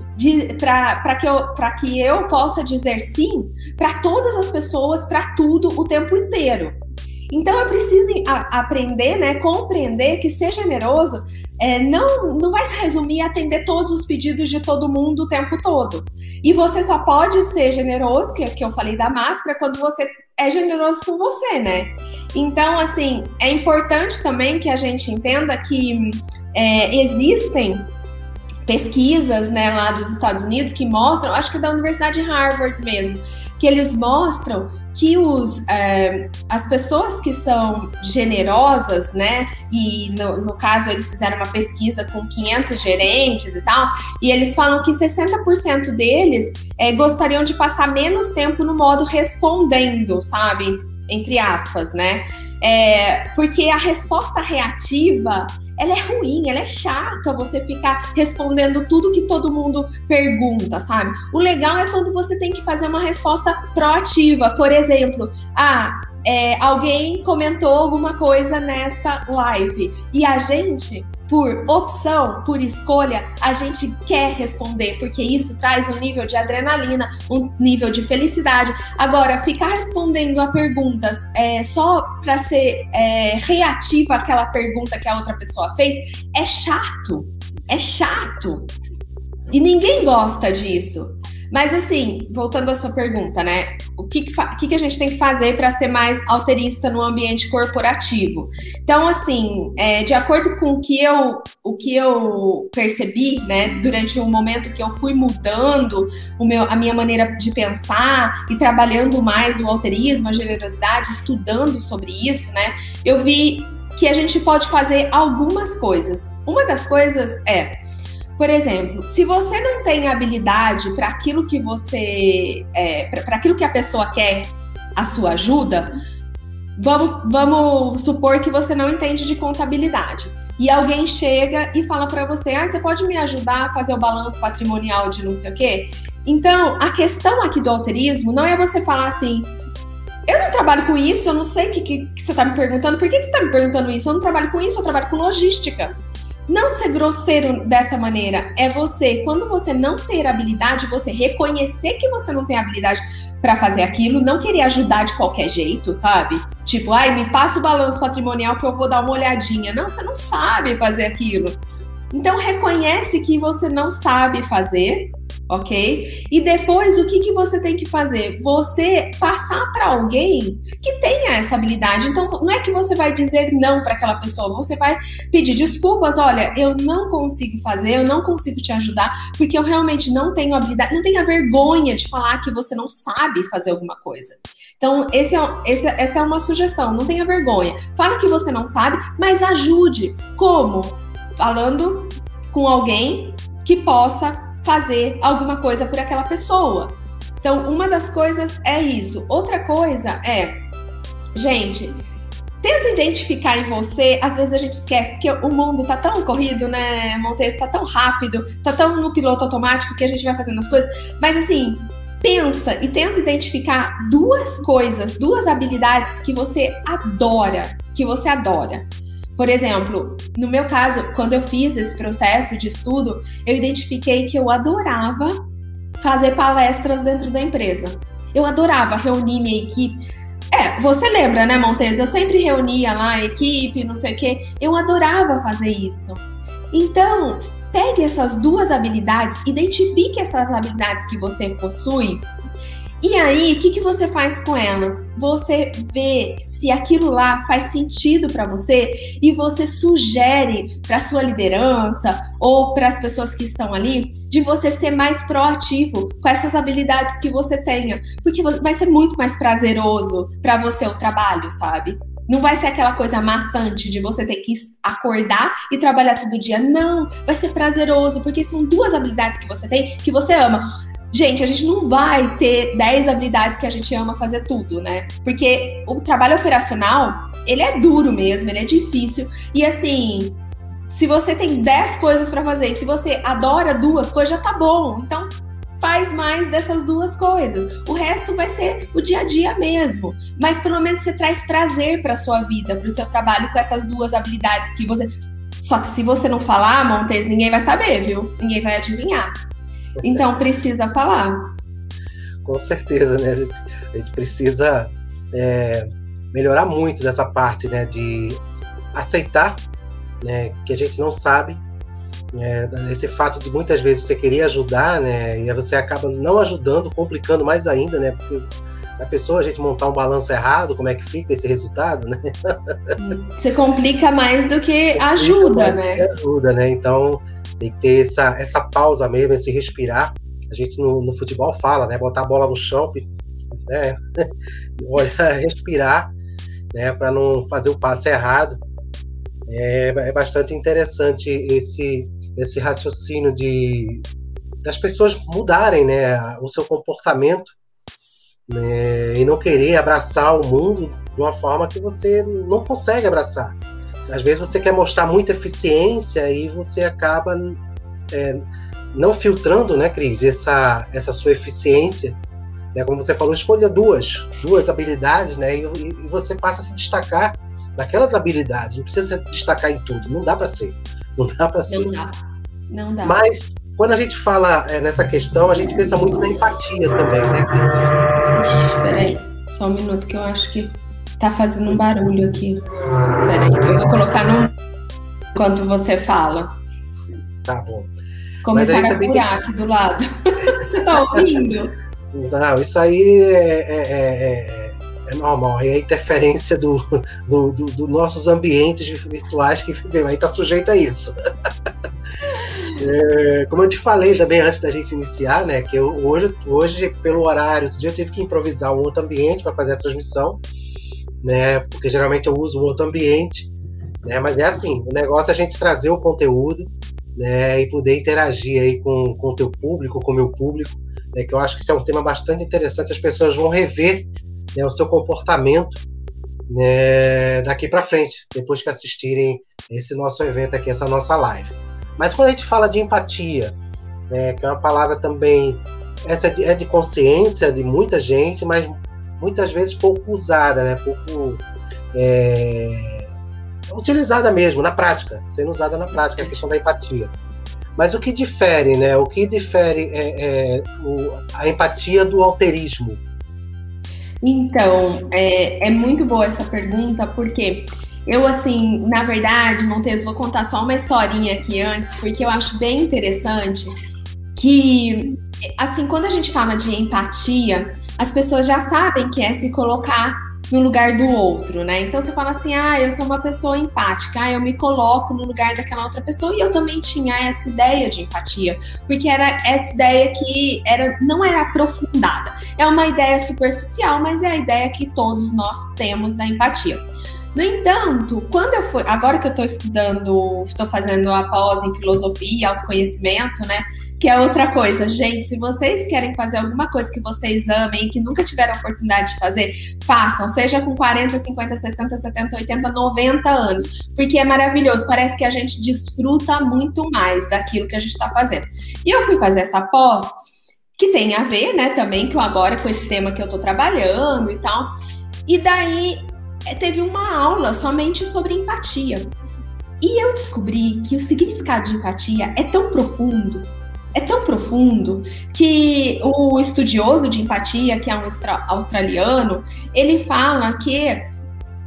para que, eu, que eu possa dizer sim para todas as pessoas, para tudo o tempo inteiro. Então eu preciso a, aprender, né, compreender que ser generoso é, não, não vai se resumir a atender todos os pedidos de todo mundo o tempo todo. E você só pode ser generoso, que, que eu falei da máscara, quando você é generoso com você, né? Então, assim, é importante também que a gente entenda que é, existem pesquisas né, lá dos Estados Unidos que mostram, acho que é da Universidade de Harvard mesmo, que eles mostram que os, é, as pessoas que são generosas, né, e no, no, caso eles fizeram uma pesquisa com 500 gerentes e tal, e eles falam que 60% deles é, gostariam de passar menos tempo no modo respondendo, sabe, entre aspas, né, é, porque a resposta reativa ela é ruim, ela é chata você ficar respondendo tudo que todo mundo pergunta, sabe? O legal é quando você tem que fazer uma resposta proativa. Por exemplo, ah, é, alguém comentou alguma coisa nesta live e a gente por opção, por escolha, a gente quer responder, porque isso traz um nível de adrenalina, um nível de felicidade. Agora, ficar respondendo a perguntas é, só para ser é, reativa àquela pergunta que a outra pessoa fez é chato. É chato. E ninguém gosta disso. Mas assim, voltando à sua pergunta, né? O que, que, que, que a gente tem que fazer para ser mais alterista no ambiente corporativo? Então, assim, é, de acordo com o que eu, o que eu percebi, né, durante o um momento que eu fui mudando o meu, a minha maneira de pensar e trabalhando mais o alterismo, a generosidade, estudando sobre isso, né? Eu vi que a gente pode fazer algumas coisas. Uma das coisas é por exemplo, se você não tem habilidade para aquilo que você. É, para aquilo que a pessoa quer a sua ajuda, vamos, vamos supor que você não entende de contabilidade. E alguém chega e fala para você: ah, você pode me ajudar a fazer o balanço patrimonial de não sei o quê? Então, a questão aqui do alterismo não é você falar assim, eu não trabalho com isso, eu não sei o que, que, que, você está me perguntando. Por que, que você está me perguntando isso? Eu não trabalho com isso, eu trabalho com logística. Não ser grosseiro dessa maneira é você, quando você não ter habilidade, você reconhecer que você não tem habilidade para fazer aquilo, não querer ajudar de qualquer jeito, sabe? Tipo, ai, me passa o balanço patrimonial que eu vou dar uma olhadinha. Não, você não sabe fazer aquilo. Então reconhece que você não sabe fazer ok? E depois o que, que você tem que fazer? Você passar para alguém que tenha essa habilidade. Então não é que você vai dizer não para aquela pessoa, você vai pedir desculpas. Olha, eu não consigo fazer, eu não consigo te ajudar porque eu realmente não tenho habilidade. Não tenha vergonha de falar que você não sabe fazer alguma coisa. Então, esse é, esse, essa é uma sugestão. Não tenha vergonha. Fala que você não sabe, mas ajude. Como? Falando com alguém que possa fazer alguma coisa por aquela pessoa. Então, uma das coisas é isso. Outra coisa é, gente, tenta identificar em você, às vezes a gente esquece, porque o mundo tá tão corrido, né, Montes, tá tão rápido, tá tão no piloto automático que a gente vai fazendo as coisas, mas assim, pensa e tenta identificar duas coisas, duas habilidades que você adora, que você adora. Por exemplo, no meu caso, quando eu fiz esse processo de estudo, eu identifiquei que eu adorava fazer palestras dentro da empresa. Eu adorava reunir minha equipe. É, você lembra, né, Montes? Eu sempre reunia lá a equipe, não sei o quê. Eu adorava fazer isso. Então, pegue essas duas habilidades, identifique essas habilidades que você possui e aí, o que, que você faz com elas? Você vê se aquilo lá faz sentido para você e você sugere para sua liderança ou para as pessoas que estão ali de você ser mais proativo com essas habilidades que você tenha, porque vai ser muito mais prazeroso para você o trabalho, sabe? Não vai ser aquela coisa maçante de você ter que acordar e trabalhar todo dia. Não, vai ser prazeroso, porque são duas habilidades que você tem que você ama. Gente, a gente não vai ter 10 habilidades que a gente ama fazer tudo, né? Porque o trabalho operacional, ele é duro mesmo, ele é difícil. E assim, se você tem 10 coisas para fazer, se você adora duas coisas, já tá bom. Então, faz mais dessas duas coisas. O resto vai ser o dia a dia mesmo. Mas pelo menos você traz prazer para sua vida, para o seu trabalho com essas duas habilidades que você. Só que se você não falar, Montes, ninguém vai saber, viu? Ninguém vai adivinhar. Então precisa falar. Com certeza, né? A gente, a gente precisa é, melhorar muito nessa parte, né? De aceitar né, que a gente não sabe. É, esse fato de muitas vezes você querer ajudar, né? E você acaba não ajudando, complicando mais ainda, né? Porque a pessoa, a gente montar um balanço errado, como é que fica esse resultado, né? Você complica mais do que ajuda, né? Que ajuda, né? Então, tem que ter essa, essa pausa mesmo, esse respirar. A gente no, no futebol fala, né? Botar a bola no chão, né? Olha, respirar, né? Para não fazer o passe errado. É, é bastante interessante esse, esse raciocínio de das pessoas mudarem, né? O seu comportamento né, e não querer abraçar o mundo de uma forma que você não consegue abraçar às vezes você quer mostrar muita eficiência e você acaba é, não filtrando, né, Cris, essa, essa sua eficiência. Né, como você falou, escolha duas, duas habilidades, né, e, e você passa a se destacar naquelas habilidades. Não precisa se destacar em tudo, não dá para ser. Não dá para ser. Não dá. Não dá. Mas quando a gente fala é, nessa questão, a gente pensa muito na empatia também, né? Espera aí, só um minuto que eu acho que Tá fazendo um barulho aqui. Peraí, eu vou colocar no. enquanto você fala. Tá bom. Começaram a curar tem... aqui do lado. Você tá ouvindo? Não, isso aí é, é, é, é normal. É a interferência dos do, do, do nossos ambientes virtuais que aí está sujeito a isso. É, como eu te falei também antes da gente iniciar, né? Que eu, hoje, hoje, pelo horário, outro dia eu tive que improvisar um outro ambiente para fazer a transmissão, né? Porque geralmente eu uso outro ambiente, né? Mas é assim, o negócio é a gente trazer o conteúdo, né? E poder interagir aí com, com o teu público, com o meu público, né? Que eu acho que isso é um tema bastante interessante. As pessoas vão rever né, o seu comportamento né, daqui para frente, depois que assistirem esse nosso evento aqui, essa nossa live. Mas quando a gente fala de empatia, né, que é uma palavra também essa é de, é de, consciência de muita gente, mas muitas vezes pouco usada, né, pouco é, utilizada mesmo na prática, sendo usada na prática, a questão da empatia. Mas o que difere, né? O que difere é, é o, a empatia do alterismo? Então, é, é muito boa essa pergunta, porque eu, assim, na verdade, Montes, vou contar só uma historinha aqui antes, porque eu acho bem interessante que, assim, quando a gente fala de empatia, as pessoas já sabem que é se colocar no lugar do outro, né? Então você fala assim: ah, eu sou uma pessoa empática, ah, eu me coloco no lugar daquela outra pessoa. E eu também tinha essa ideia de empatia, porque era essa ideia que era não era aprofundada. É uma ideia superficial, mas é a ideia que todos nós temos da empatia. No entanto, quando eu fui, agora que eu estou estudando, estou fazendo a pós em filosofia e autoconhecimento, né? Que é outra coisa, gente. Se vocês querem fazer alguma coisa que vocês amem, que nunca tiveram oportunidade de fazer, façam. Seja com 40, 50, 60, 70, 80, 90 anos. Porque é maravilhoso. Parece que a gente desfruta muito mais daquilo que a gente está fazendo. E eu fui fazer essa pós, que tem a ver, né, também, com agora com esse tema que eu estou trabalhando e tal. E daí é, teve uma aula somente sobre empatia. E eu descobri que o significado de empatia é tão profundo, é tão profundo, que o estudioso de empatia, que é um australiano, ele fala que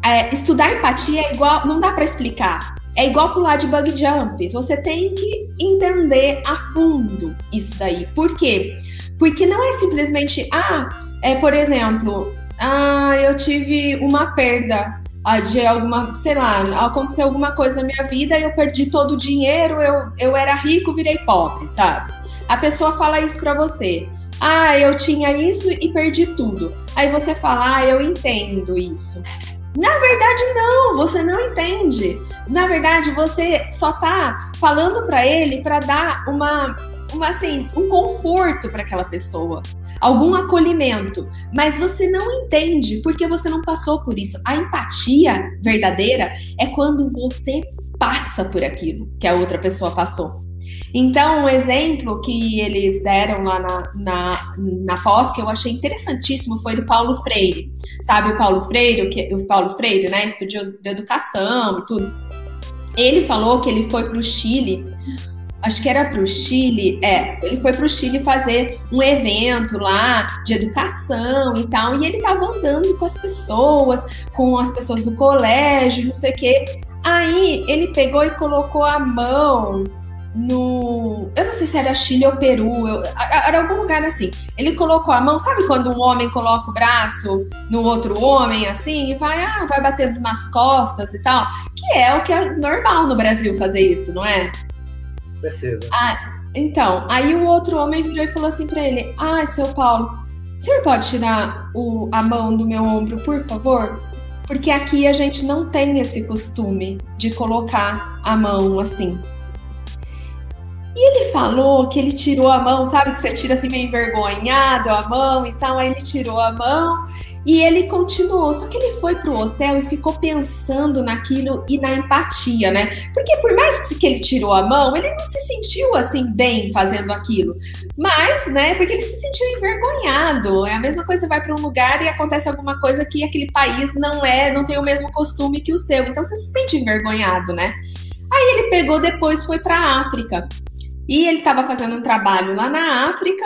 é, estudar empatia é igual, não dá para explicar. É igual pular de bug jump. Você tem que entender a fundo isso daí. Por quê? Porque não é simplesmente, ah, é, por exemplo, ah, eu tive uma perda de alguma, sei lá, aconteceu alguma coisa na minha vida e eu perdi todo o dinheiro, eu, eu era rico, virei pobre, sabe? A pessoa fala isso para você. Ah, eu tinha isso e perdi tudo. Aí você fala, ah, eu entendo isso. Na verdade, não, você não entende. Na verdade, você só tá falando para ele para dar uma, uma assim, um conforto para aquela pessoa algum acolhimento, mas você não entende porque você não passou por isso. A empatia verdadeira é quando você passa por aquilo que a outra pessoa passou. Então, um exemplo que eles deram lá na, na, na pós, que eu achei interessantíssimo, foi do Paulo Freire. Sabe o Paulo Freire, o, que, o Paulo Freire, né? Estudioso de educação e tudo. Ele falou que ele foi para o Chile acho que era para o Chile, é, ele foi para o Chile fazer um evento lá de educação e tal, e ele estava andando com as pessoas, com as pessoas do colégio, não sei o quê. Aí ele pegou e colocou a mão no. Eu não sei se era Chile ou Peru, eu, era algum lugar assim. Ele colocou a mão, sabe quando um homem coloca o braço no outro homem assim e vai, ah, vai batendo nas costas e tal? Que é o que é normal no Brasil fazer isso, não é? Certeza. Ah, então, aí o outro homem virou e falou assim para ele: Ah, seu Paulo, o senhor pode tirar o, a mão do meu ombro, por favor? Porque aqui a gente não tem esse costume de colocar a mão assim. E ele falou que ele tirou a mão, sabe que você tira assim meio envergonhado a mão e tal, aí ele tirou a mão e ele continuou, só que ele foi pro hotel e ficou pensando naquilo e na empatia, né? Porque por mais que ele tirou a mão, ele não se sentiu assim bem fazendo aquilo. Mas, né, porque ele se sentiu envergonhado. É a mesma coisa, você vai para um lugar e acontece alguma coisa que aquele país não é, não tem o mesmo costume que o seu. Então você se sente envergonhado, né? Aí ele pegou depois foi para África. E ele estava fazendo um trabalho lá na África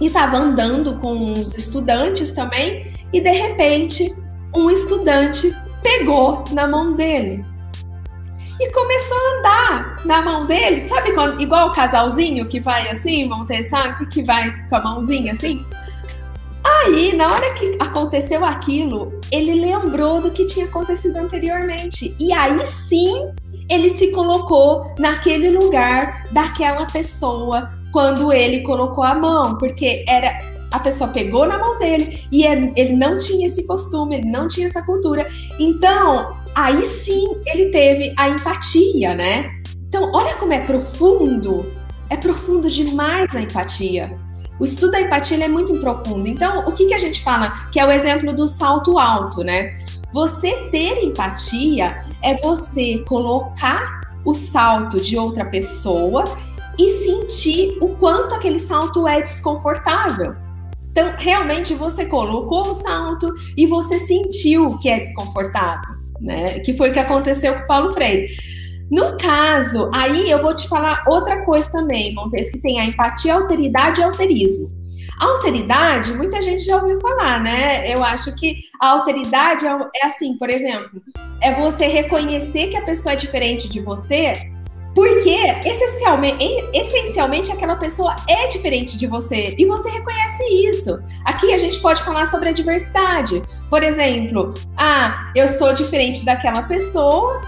e estava andando com os estudantes também, e de repente um estudante pegou na mão dele. e começou a andar na mão dele. Sabe quando, igual o casalzinho que vai assim, vão ter, sabe? Que vai com a mãozinha assim. Aí, na hora que aconteceu aquilo, ele lembrou do que tinha acontecido anteriormente. E aí sim, ele se colocou naquele lugar daquela pessoa quando ele colocou a mão, porque era a pessoa pegou na mão dele e ele não tinha esse costume, ele não tinha essa cultura. Então, aí sim ele teve a empatia, né? Então, olha como é profundo. É profundo demais a empatia. O estudo da empatia é muito profundo. Então, o que, que a gente fala? Que é o exemplo do salto alto, né? Você ter empatia é você colocar o salto de outra pessoa e sentir o quanto aquele salto é desconfortável. Então, realmente você colocou o salto e você sentiu que é desconfortável né? Que foi o que aconteceu com o Paulo Freire. No caso, aí eu vou te falar outra coisa também, Montes, que tem a empatia, a alteridade e alterismo. Alteridade, muita gente já ouviu falar, né? Eu acho que a alteridade é, é assim, por exemplo, é você reconhecer que a pessoa é diferente de você porque essencialmente, essencialmente aquela pessoa é diferente de você e você reconhece isso. Aqui a gente pode falar sobre a diversidade. Por exemplo, ah, eu sou diferente daquela pessoa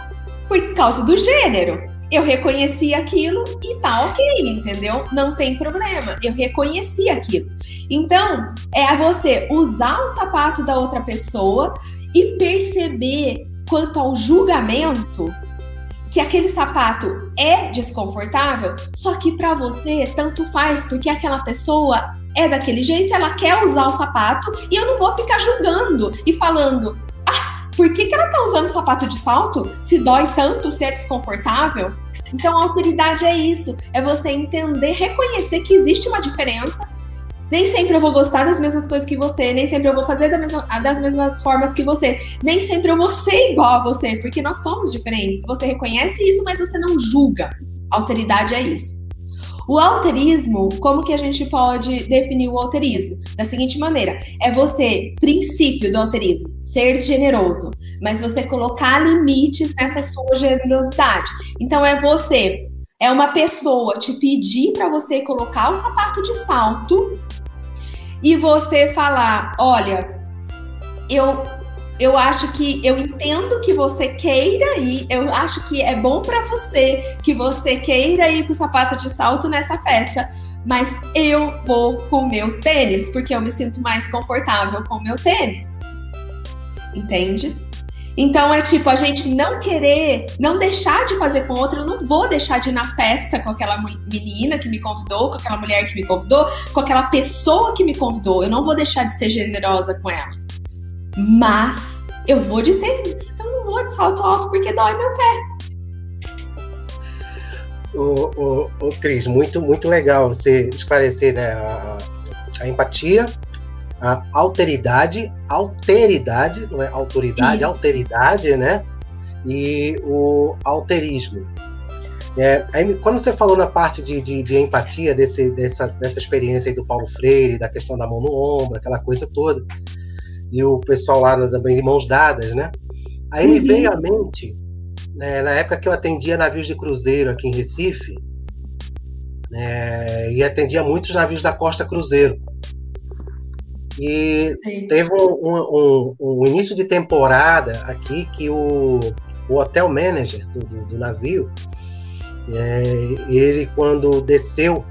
por causa do gênero. Eu reconheci aquilo e tá ok, entendeu? Não tem problema. Eu reconheci aquilo. Então, é você usar o sapato da outra pessoa e perceber quanto ao julgamento que aquele sapato é desconfortável, só que para você tanto faz, porque aquela pessoa é daquele jeito, ela quer usar o sapato e eu não vou ficar julgando e falando: "Ah, por que, que ela tá usando sapato de salto? Se dói tanto, se é desconfortável?" Então, a autoridade é isso, é você entender, reconhecer que existe uma diferença nem sempre eu vou gostar das mesmas coisas que você, nem sempre eu vou fazer da mesma, das mesmas formas que você, nem sempre eu vou ser igual a você, porque nós somos diferentes. Você reconhece isso, mas você não julga. Alteridade é isso. O alterismo, como que a gente pode definir o alterismo? Da seguinte maneira: é você, princípio do alterismo, ser generoso, mas você colocar limites nessa sua generosidade. Então é você, é uma pessoa te pedir para você colocar o sapato de salto e você falar, olha, eu eu acho que eu entendo que você queira ir, eu acho que é bom para você que você queira ir com sapato de salto nessa festa, mas eu vou com meu tênis, porque eu me sinto mais confortável com meu tênis. Entende? Então é tipo a gente não querer, não deixar de fazer com outra. Eu não vou deixar de ir na festa com aquela menina que me convidou, com aquela mulher que me convidou, com aquela pessoa que me convidou. Eu não vou deixar de ser generosa com ela. Mas eu vou de tênis. Eu não vou de salto alto porque dói meu pé. O, o, o Cris, muito, muito legal você esclarecer né, a, a empatia a alteridade, alteridade, não é autoridade, Isso. alteridade, né? E o alterismo. É, aí, quando você falou na parte de, de, de empatia, desse, dessa, dessa experiência aí do Paulo Freire, da questão da mão no ombro, aquela coisa toda, e o pessoal lá também de mãos dadas, né? Aí uhum. me veio à mente, né, na época que eu atendia navios de cruzeiro aqui em Recife, é, e atendia muitos navios da Costa Cruzeiro. E Sim. teve um, um, um, início de temporada aqui que o, o hotel manager do, do, do navio, é, ele quando desceu,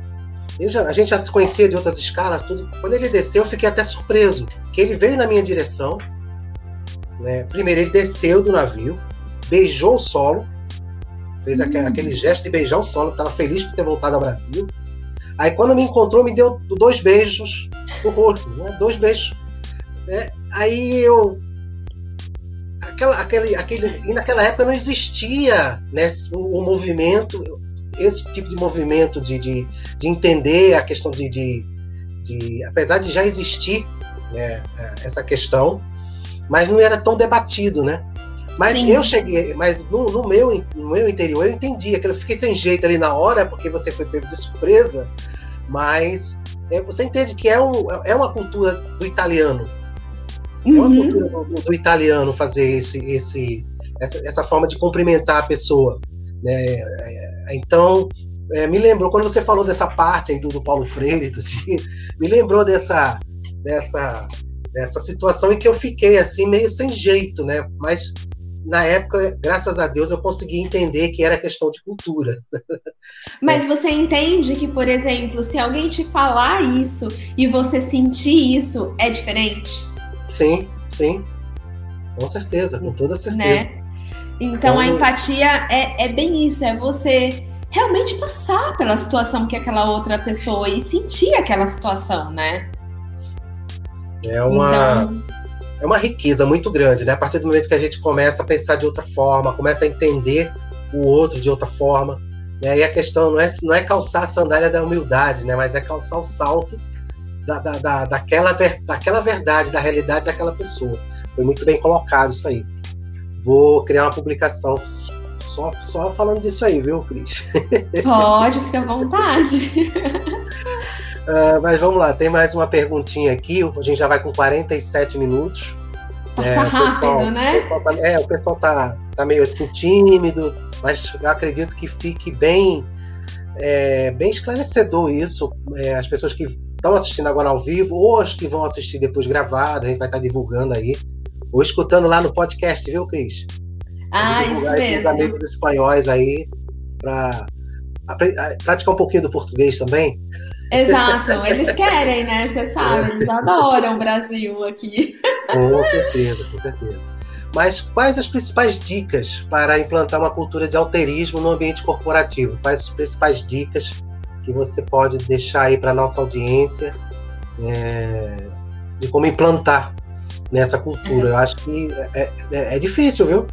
já, a gente já se conhecia de outras escalas, tudo. Quando ele desceu, eu fiquei até surpreso, que ele veio na minha direção. Né? Primeiro, ele desceu do navio, beijou o solo, fez hum. aquele, gesto de beijar o solo, estava feliz por ter voltado ao Brasil. Aí quando me encontrou, me deu dois beijos no rosto, né? dois beijos. Né? Aí eu. Aquela, aquele, aquele, e naquela época não existia né, o, o movimento, esse tipo de movimento de, de, de entender a questão de, de, de, Apesar de já existir né, essa questão, mas não era tão debatido, né? Mas Sim. eu cheguei, mas no, no, meu, no meu interior eu entendi, que eu fiquei sem jeito ali na hora, porque você foi pego de surpresa, mas é, você entende que é, um, é uma cultura do italiano. Uhum. É uma uhum. cultura do, do, italiano fazer esse, esse, essa, essa forma de cumprimentar a pessoa. Né? Então, é, me lembrou, quando você falou dessa parte aí do, do Paulo Freire, do dia, me lembrou dessa, dessa, dessa situação em que eu fiquei assim, meio sem jeito, né? Mas na época, graças a Deus, eu consegui entender que era questão de cultura. Mas você entende que, por exemplo, se alguém te falar isso e você sentir isso, é diferente? Sim, sim. Com certeza, com toda certeza. Né? Então, então a empatia é, é bem isso, é você realmente passar pela situação que aquela outra pessoa e sentir aquela situação, né? É uma. Então é uma riqueza muito grande, né? A partir do momento que a gente começa a pensar de outra forma, começa a entender o outro de outra forma, né? E a questão não é, não é calçar a sandália da humildade, né? Mas é calçar o salto da, da, da, daquela, ver, daquela verdade, da realidade daquela pessoa. Foi muito bem colocado isso aí. Vou criar uma publicação só, só falando disso aí, viu, Cris? Pode, fica à vontade. Uh, mas vamos lá, tem mais uma perguntinha aqui. A gente já vai com 47 minutos. Passa é, rápido, pessoal, né? O tá, é, o pessoal tá, tá meio assim tímido, mas eu acredito que fique bem, é, bem esclarecedor isso. É, as pessoas que estão assistindo agora ao vivo, ou as que vão assistir depois gravado, a gente vai estar tá divulgando aí. Ou escutando lá no podcast, viu, Cris? Ah, isso mesmo. Os amigos espanhóis aí, para praticar um pouquinho do português também. Exato, eles querem, né? Você sabe, eles adoram o Brasil aqui. Com certeza, com certeza. Mas quais as principais dicas para implantar uma cultura de alterismo no ambiente corporativo? Quais as principais dicas que você pode deixar aí para nossa audiência é, de como implantar nessa cultura? Eu acho que é, é, é difícil, viu?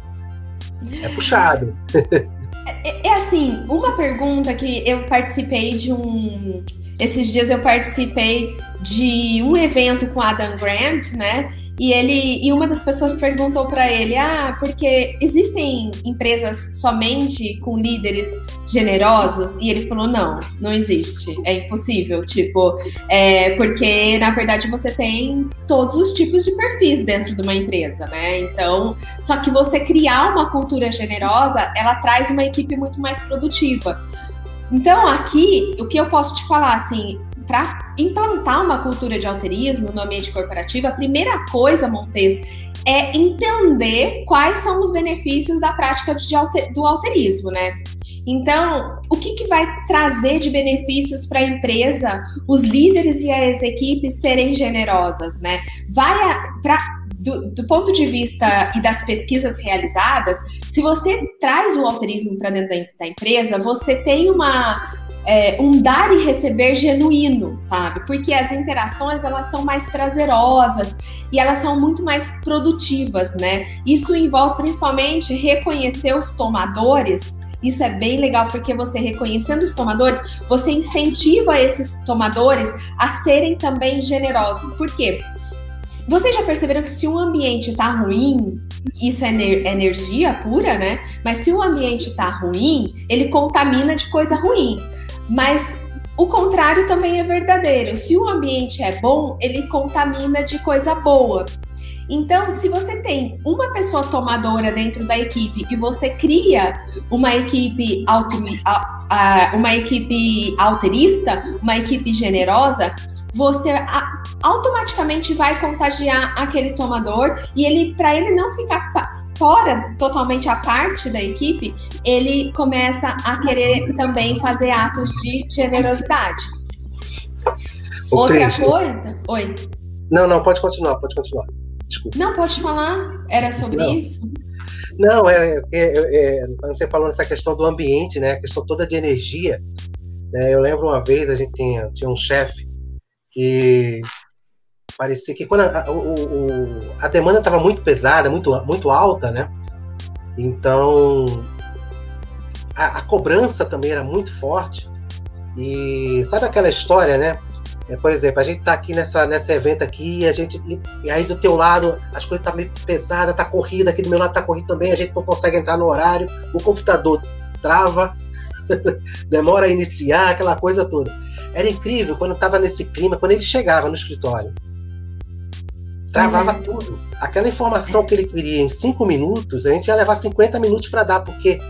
É puxado. É, é, assim, uma pergunta que eu participei de um esses dias eu participei de um evento com Adam Grant, né? E ele e uma das pessoas perguntou para ele: "Ah, porque existem empresas somente com líderes generosos?" E ele falou: "Não, não existe. É impossível, tipo, é porque na verdade você tem todos os tipos de perfis dentro de uma empresa, né? Então, só que você criar uma cultura generosa, ela traz uma equipe muito mais produtiva. Então, aqui, o que eu posso te falar, assim, para implantar uma cultura de alterismo no ambiente corporativo, a primeira coisa, Montes, é entender quais são os benefícios da prática de alter, do alterismo, né? Então, o que, que vai trazer de benefícios para a empresa, os líderes e as equipes serem generosas, né? Vai para do, do, ponto de vista e das pesquisas realizadas, se você traz o alterismo para dentro da, da, empresa, você tem uma é, um dar e receber genuíno, sabe? Porque as interações elas são mais prazerosas e elas são muito mais produtivas, né? Isso envolve principalmente reconhecer os tomadores isso é bem legal porque você reconhecendo os tomadores, você incentiva esses tomadores a serem também generosos. Por quê? Vocês já perceberam que se um ambiente está ruim, isso é ener energia pura, né? Mas se o ambiente está ruim, ele contamina de coisa ruim. Mas o contrário também é verdadeiro. Se o ambiente é bom, ele contamina de coisa boa. Então, se você tem uma pessoa tomadora dentro da equipe e você cria uma equipe uma equipe alterista, uma equipe generosa, você automaticamente vai contagiar aquele tomador e ele, para ele não ficar fora totalmente a parte da equipe, ele começa a querer também fazer atos de generosidade. O Outra Cris, coisa, oi. Não, não, pode continuar, pode continuar. Desculpa. Não, pode falar. Era sobre não. isso? Não, é, é, é, é, você falando essa questão do ambiente, né? A questão toda de energia. Né, eu lembro uma vez a gente tinha, tinha um chefe que parecia que quando a, o, a demanda estava muito pesada, muito, muito alta, né? Então a, a, cobrança também era muito forte. E sabe aquela história, né? É, por exemplo, a gente está aqui nessa, nesse evento aqui e a gente e, e aí do teu lado as coisas tá meio pesada, tá corrida, aqui do meu lado tá corrida também, a gente não consegue entrar no horário, o computador trava, demora a iniciar, aquela coisa toda. Era incrível quando estava nesse clima, quando ele chegava no escritório. travava é. tudo. Aquela informação que ele queria em cinco minutos, a gente ia levar 50 minutos para dar, porque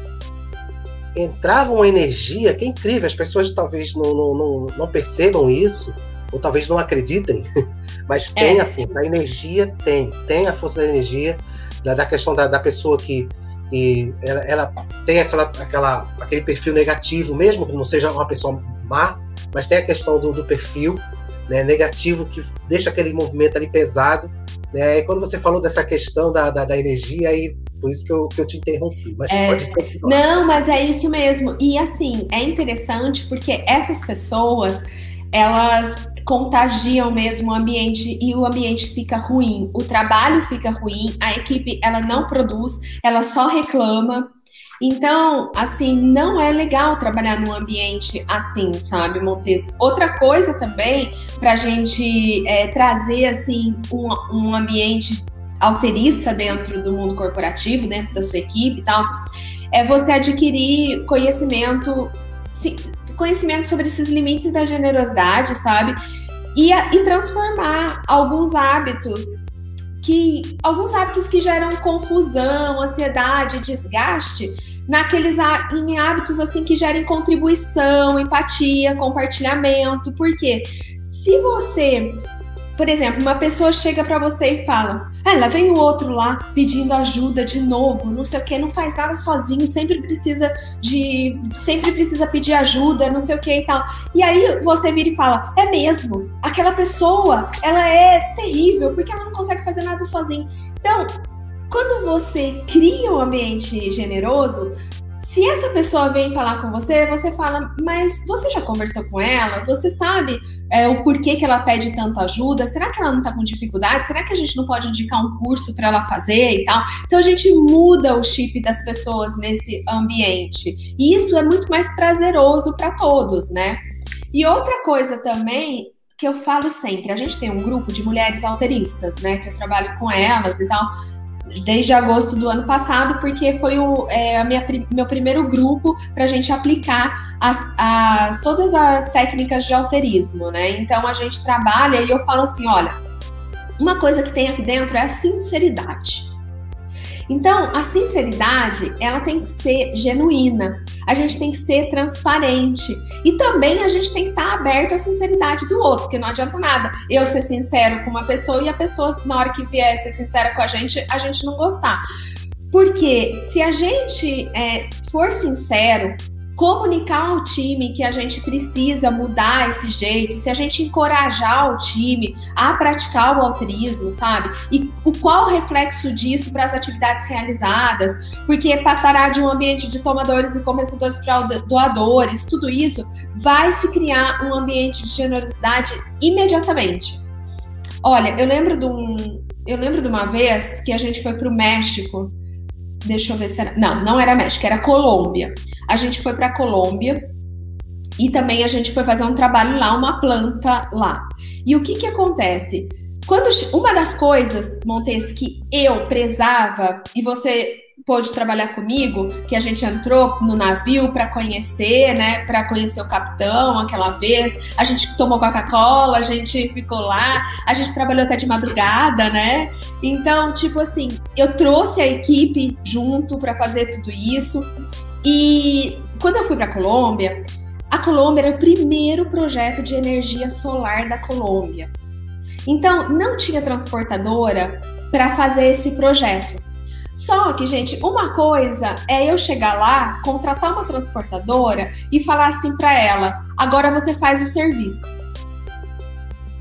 entrava uma energia que é incrível. As pessoas talvez não, não, não, não percebam isso, ou talvez não acreditem, mas tem é. a força. A energia tem, tem a força da energia, da, da questão da, da pessoa que, que ela, ela, tem aquela, aquela, aquele perfil negativo, mesmo que não seja uma pessoa má, mas tem a questão do, do perfil né, negativo que deixa aquele movimento ali pesado. Né? E quando você falou dessa questão da, da, da energia, aí por isso que eu, que eu te interrompi. Mas é, Não, mas é isso mesmo. E assim, é interessante porque essas pessoas elas contagiam mesmo o ambiente e o ambiente fica ruim, o trabalho fica ruim, a equipe ela não produz, ela só reclama. Então, assim, não é legal trabalhar num ambiente assim, sabe, Montes? Outra coisa também, para a gente é, trazer, assim, um, um ambiente alterista dentro do mundo corporativo, dentro da sua equipe e tal, é você adquirir conhecimento, sim, conhecimento sobre esses limites da generosidade, sabe? E, e transformar alguns hábitos que alguns hábitos que geram confusão, ansiedade, desgaste, naqueles em hábitos assim que gerem contribuição, empatia, compartilhamento. Porque se você por exemplo, uma pessoa chega para você e fala: Ah, lá vem o outro lá pedindo ajuda de novo, não sei o que, não faz nada sozinho, sempre precisa de. sempre precisa pedir ajuda, não sei o que e tal. E aí você vira e fala: É mesmo, aquela pessoa, ela é terrível, porque ela não consegue fazer nada sozinha. Então, quando você cria um ambiente generoso, se essa pessoa vem falar com você, você fala, mas você já conversou com ela? Você sabe é, o porquê que ela pede tanta ajuda? Será que ela não está com dificuldade? Será que a gente não pode indicar um curso para ela fazer e tal? Então a gente muda o chip das pessoas nesse ambiente. E isso é muito mais prazeroso para todos, né? E outra coisa também que eu falo sempre, a gente tem um grupo de mulheres alteristas, né? Que eu trabalho com elas e tal desde agosto do ano passado, porque foi o é, minha, meu primeiro grupo para a gente aplicar as, as, todas as técnicas de alterismo, né? Então a gente trabalha e eu falo assim: olha, uma coisa que tem aqui dentro é a sinceridade. Então, a sinceridade, ela tem que ser genuína. A gente tem que ser transparente. E também a gente tem que estar aberto à sinceridade do outro, porque não adianta nada eu ser sincero com uma pessoa e a pessoa, na hora que vier ser sincera com a gente, a gente não gostar. Porque se a gente é, for sincero, comunicar ao time que a gente precisa mudar esse jeito, se a gente encorajar o time a praticar o altruísmo, sabe? E o qual o reflexo disso para as atividades realizadas, porque passará de um ambiente de tomadores e começadores para doadores, tudo isso vai se criar um ambiente de generosidade imediatamente. Olha, eu lembro de um, eu lembro de uma vez que a gente foi para o México Deixa eu ver se era. Não, não era México, era Colômbia. A gente foi para Colômbia e também a gente foi fazer um trabalho lá, uma planta lá. E o que que acontece? Quando uma das coisas, Montes, que eu prezava e você pôde trabalhar comigo, que a gente entrou no navio para conhecer, né, para conhecer o capitão aquela vez. A gente tomou Coca-Cola, a gente ficou lá, a gente trabalhou até de madrugada, né? Então, tipo assim, eu trouxe a equipe junto para fazer tudo isso. E quando eu fui para Colômbia, a Colômbia era o primeiro projeto de energia solar da Colômbia. Então, não tinha transportadora para fazer esse projeto. Só que, gente, uma coisa é eu chegar lá, contratar uma transportadora e falar assim para ela: agora você faz o serviço.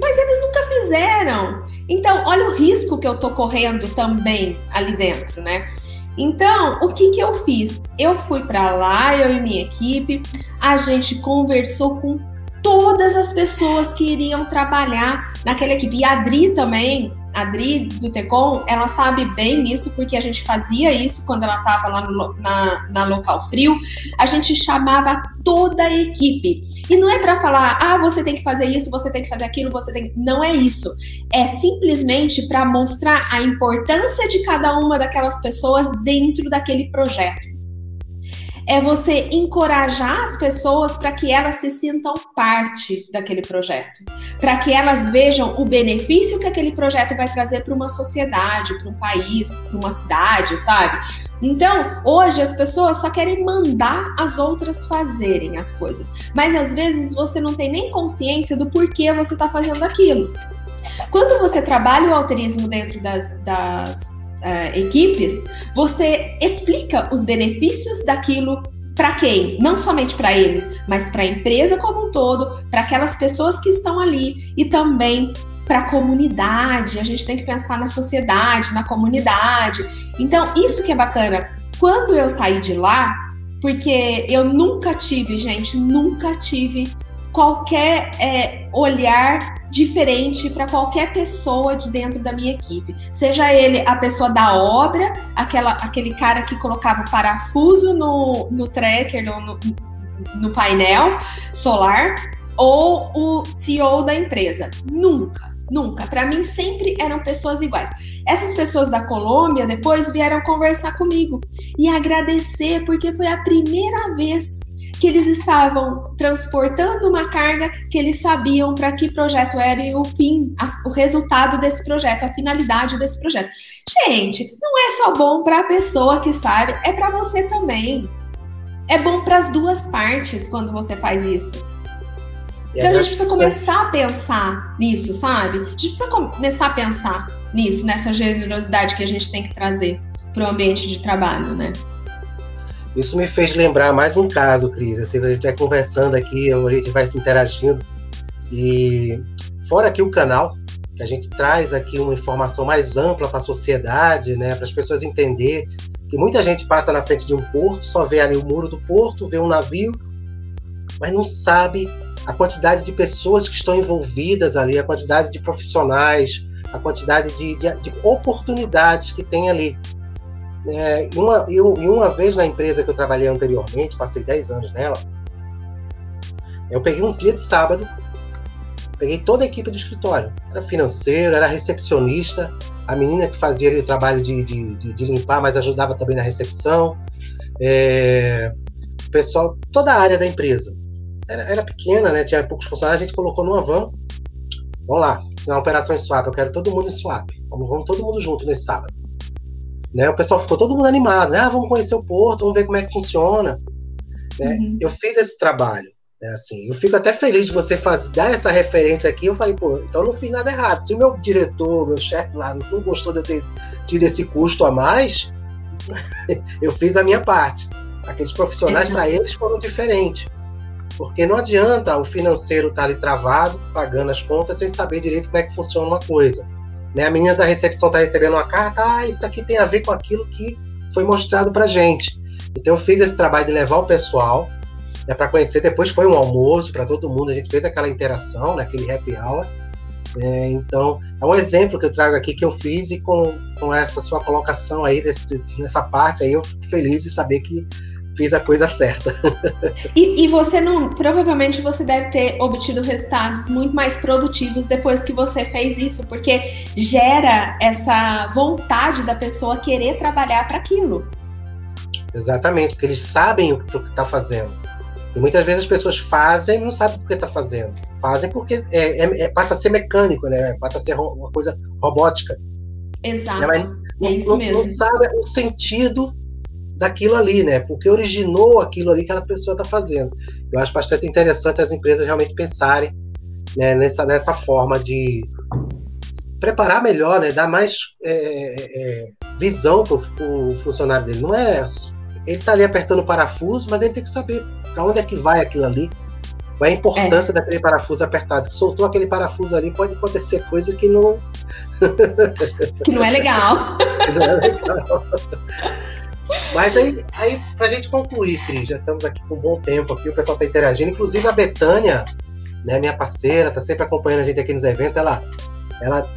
Mas eles nunca fizeram. Então, olha o risco que eu tô correndo também ali dentro, né? Então, o que que eu fiz? Eu fui para lá, eu e minha equipe, a gente conversou com todas as pessoas que iriam trabalhar naquela equipe. E a Adri também, Adri do Tecom, ela sabe bem isso, porque a gente fazia isso quando ela estava lá no, na, na local frio. A gente chamava toda a equipe. E não é para falar, ah, você tem que fazer isso, você tem que fazer aquilo, você tem. Não é isso. É simplesmente para mostrar a importância de cada uma daquelas pessoas dentro daquele projeto. É você encorajar as pessoas para que elas se sintam parte daquele projeto, para que elas vejam o benefício que aquele projeto vai trazer para uma sociedade, para um país, para uma cidade, sabe? Então, hoje as pessoas só querem mandar as outras fazerem as coisas, mas às vezes você não tem nem consciência do porquê você está fazendo aquilo. Quando você trabalha o alterismo dentro das, das uh, equipes, você explica os benefícios daquilo para quem? Não somente para eles, mas para a empresa como um todo, para aquelas pessoas que estão ali e também para a comunidade. A gente tem que pensar na sociedade, na comunidade. Então, isso que é bacana. Quando eu saí de lá, porque eu nunca tive, gente, nunca tive qualquer é, olhar diferente para qualquer pessoa de dentro da minha equipe. Seja ele a pessoa da obra, aquela, aquele cara que colocava o parafuso no, no tracker, no, no, no painel solar, ou o CEO da empresa. Nunca. Nunca. Para mim, sempre eram pessoas iguais. Essas pessoas da Colômbia depois vieram conversar comigo e agradecer, porque foi a primeira vez que eles estavam transportando uma carga que eles sabiam para que projeto era e o fim, a, o resultado desse projeto, a finalidade desse projeto. Gente, não é só bom para a pessoa que sabe, é para você também. É bom para as duas partes quando você faz isso. Então a gente precisa começar a pensar nisso, sabe? A gente precisa começar a pensar nisso, nessa generosidade que a gente tem que trazer para o ambiente de trabalho, né? Isso me fez lembrar mais um caso, Cris. Assim, a gente vai conversando aqui, a gente vai se interagindo. E fora aqui o canal, que a gente traz aqui uma informação mais ampla para a sociedade, né, para as pessoas entender que muita gente passa na frente de um porto, só vê ali o muro do porto, vê um navio, mas não sabe a quantidade de pessoas que estão envolvidas ali, a quantidade de profissionais, a quantidade de, de, de oportunidades que tem ali. É, e, uma, e uma vez na empresa que eu trabalhei anteriormente, passei 10 anos nela, eu peguei um dia de sábado, peguei toda a equipe do escritório. Era financeiro, era recepcionista, a menina que fazia o trabalho de, de, de, de, limpar, mas ajudava também na recepção. É, o pessoal, toda a área da empresa. Era, era, pequena, né? Tinha poucos funcionários, a gente colocou numa van. Vamos lá, uma operação em swap, eu quero todo mundo em swap. Vamos, vamos todo mundo junto nesse sábado. Né? O pessoal ficou todo mundo animado, né? ah, vamos conhecer o Porto, vamos ver como é que funciona. Né? Uhum. Eu fiz esse trabalho, né? assim, eu fico até feliz de você fazer, dar essa referência aqui. Eu falei, pô, então eu não fiz nada errado. Se o meu diretor, meu chefe lá não gostou de eu ter tido esse custo a mais, eu fiz a minha parte. Aqueles profissionais, para eles, foram diferentes. Porque não adianta o financeiro estar tá ali travado, pagando as contas, sem saber direito como é que funciona uma coisa. Né? A menina da recepção está recebendo uma carta, ah, isso aqui tem a ver com aquilo que foi mostrado para gente. Então eu fiz esse trabalho de levar o pessoal né, para conhecer. Depois foi um almoço para todo mundo, a gente fez aquela interação, né, aquele happy hour. É, então, é um exemplo que eu trago aqui que eu fiz e com, com essa sua colocação aí desse, nessa parte aí eu fico feliz de saber que fiz a coisa certa. e, e, você não, provavelmente você deve ter obtido resultados muito mais produtivos depois que você fez isso, porque gera essa vontade da pessoa querer trabalhar para aquilo. Exatamente, porque eles sabem o que está fazendo. E muitas vezes as pessoas fazem e não sabem por que está fazendo. Fazem porque é, é, é, passa a ser mecânico, né? Passa a ser uma coisa robótica. Exato. é isso não, mesmo. Não sabe o sentido daquilo ali, né? Porque originou aquilo ali que aquela pessoa está fazendo. Eu acho bastante interessante as empresas realmente pensarem né, nessa, nessa forma de preparar melhor, né? Dar mais é, é, visão para o funcionário dele. Não é ele está ali apertando o parafuso, mas ele tem que saber para onde é que vai aquilo ali. Qual é a importância é. daquele parafuso apertado? Soltou aquele parafuso ali, pode acontecer coisa que não. que não é legal. que não é legal. Mas aí, aí, pra gente concluir, Cris, já estamos aqui com um bom tempo aqui, o pessoal tá interagindo, inclusive a Betânia, né, minha parceira, tá sempre acompanhando a gente aqui nos eventos, ela, ela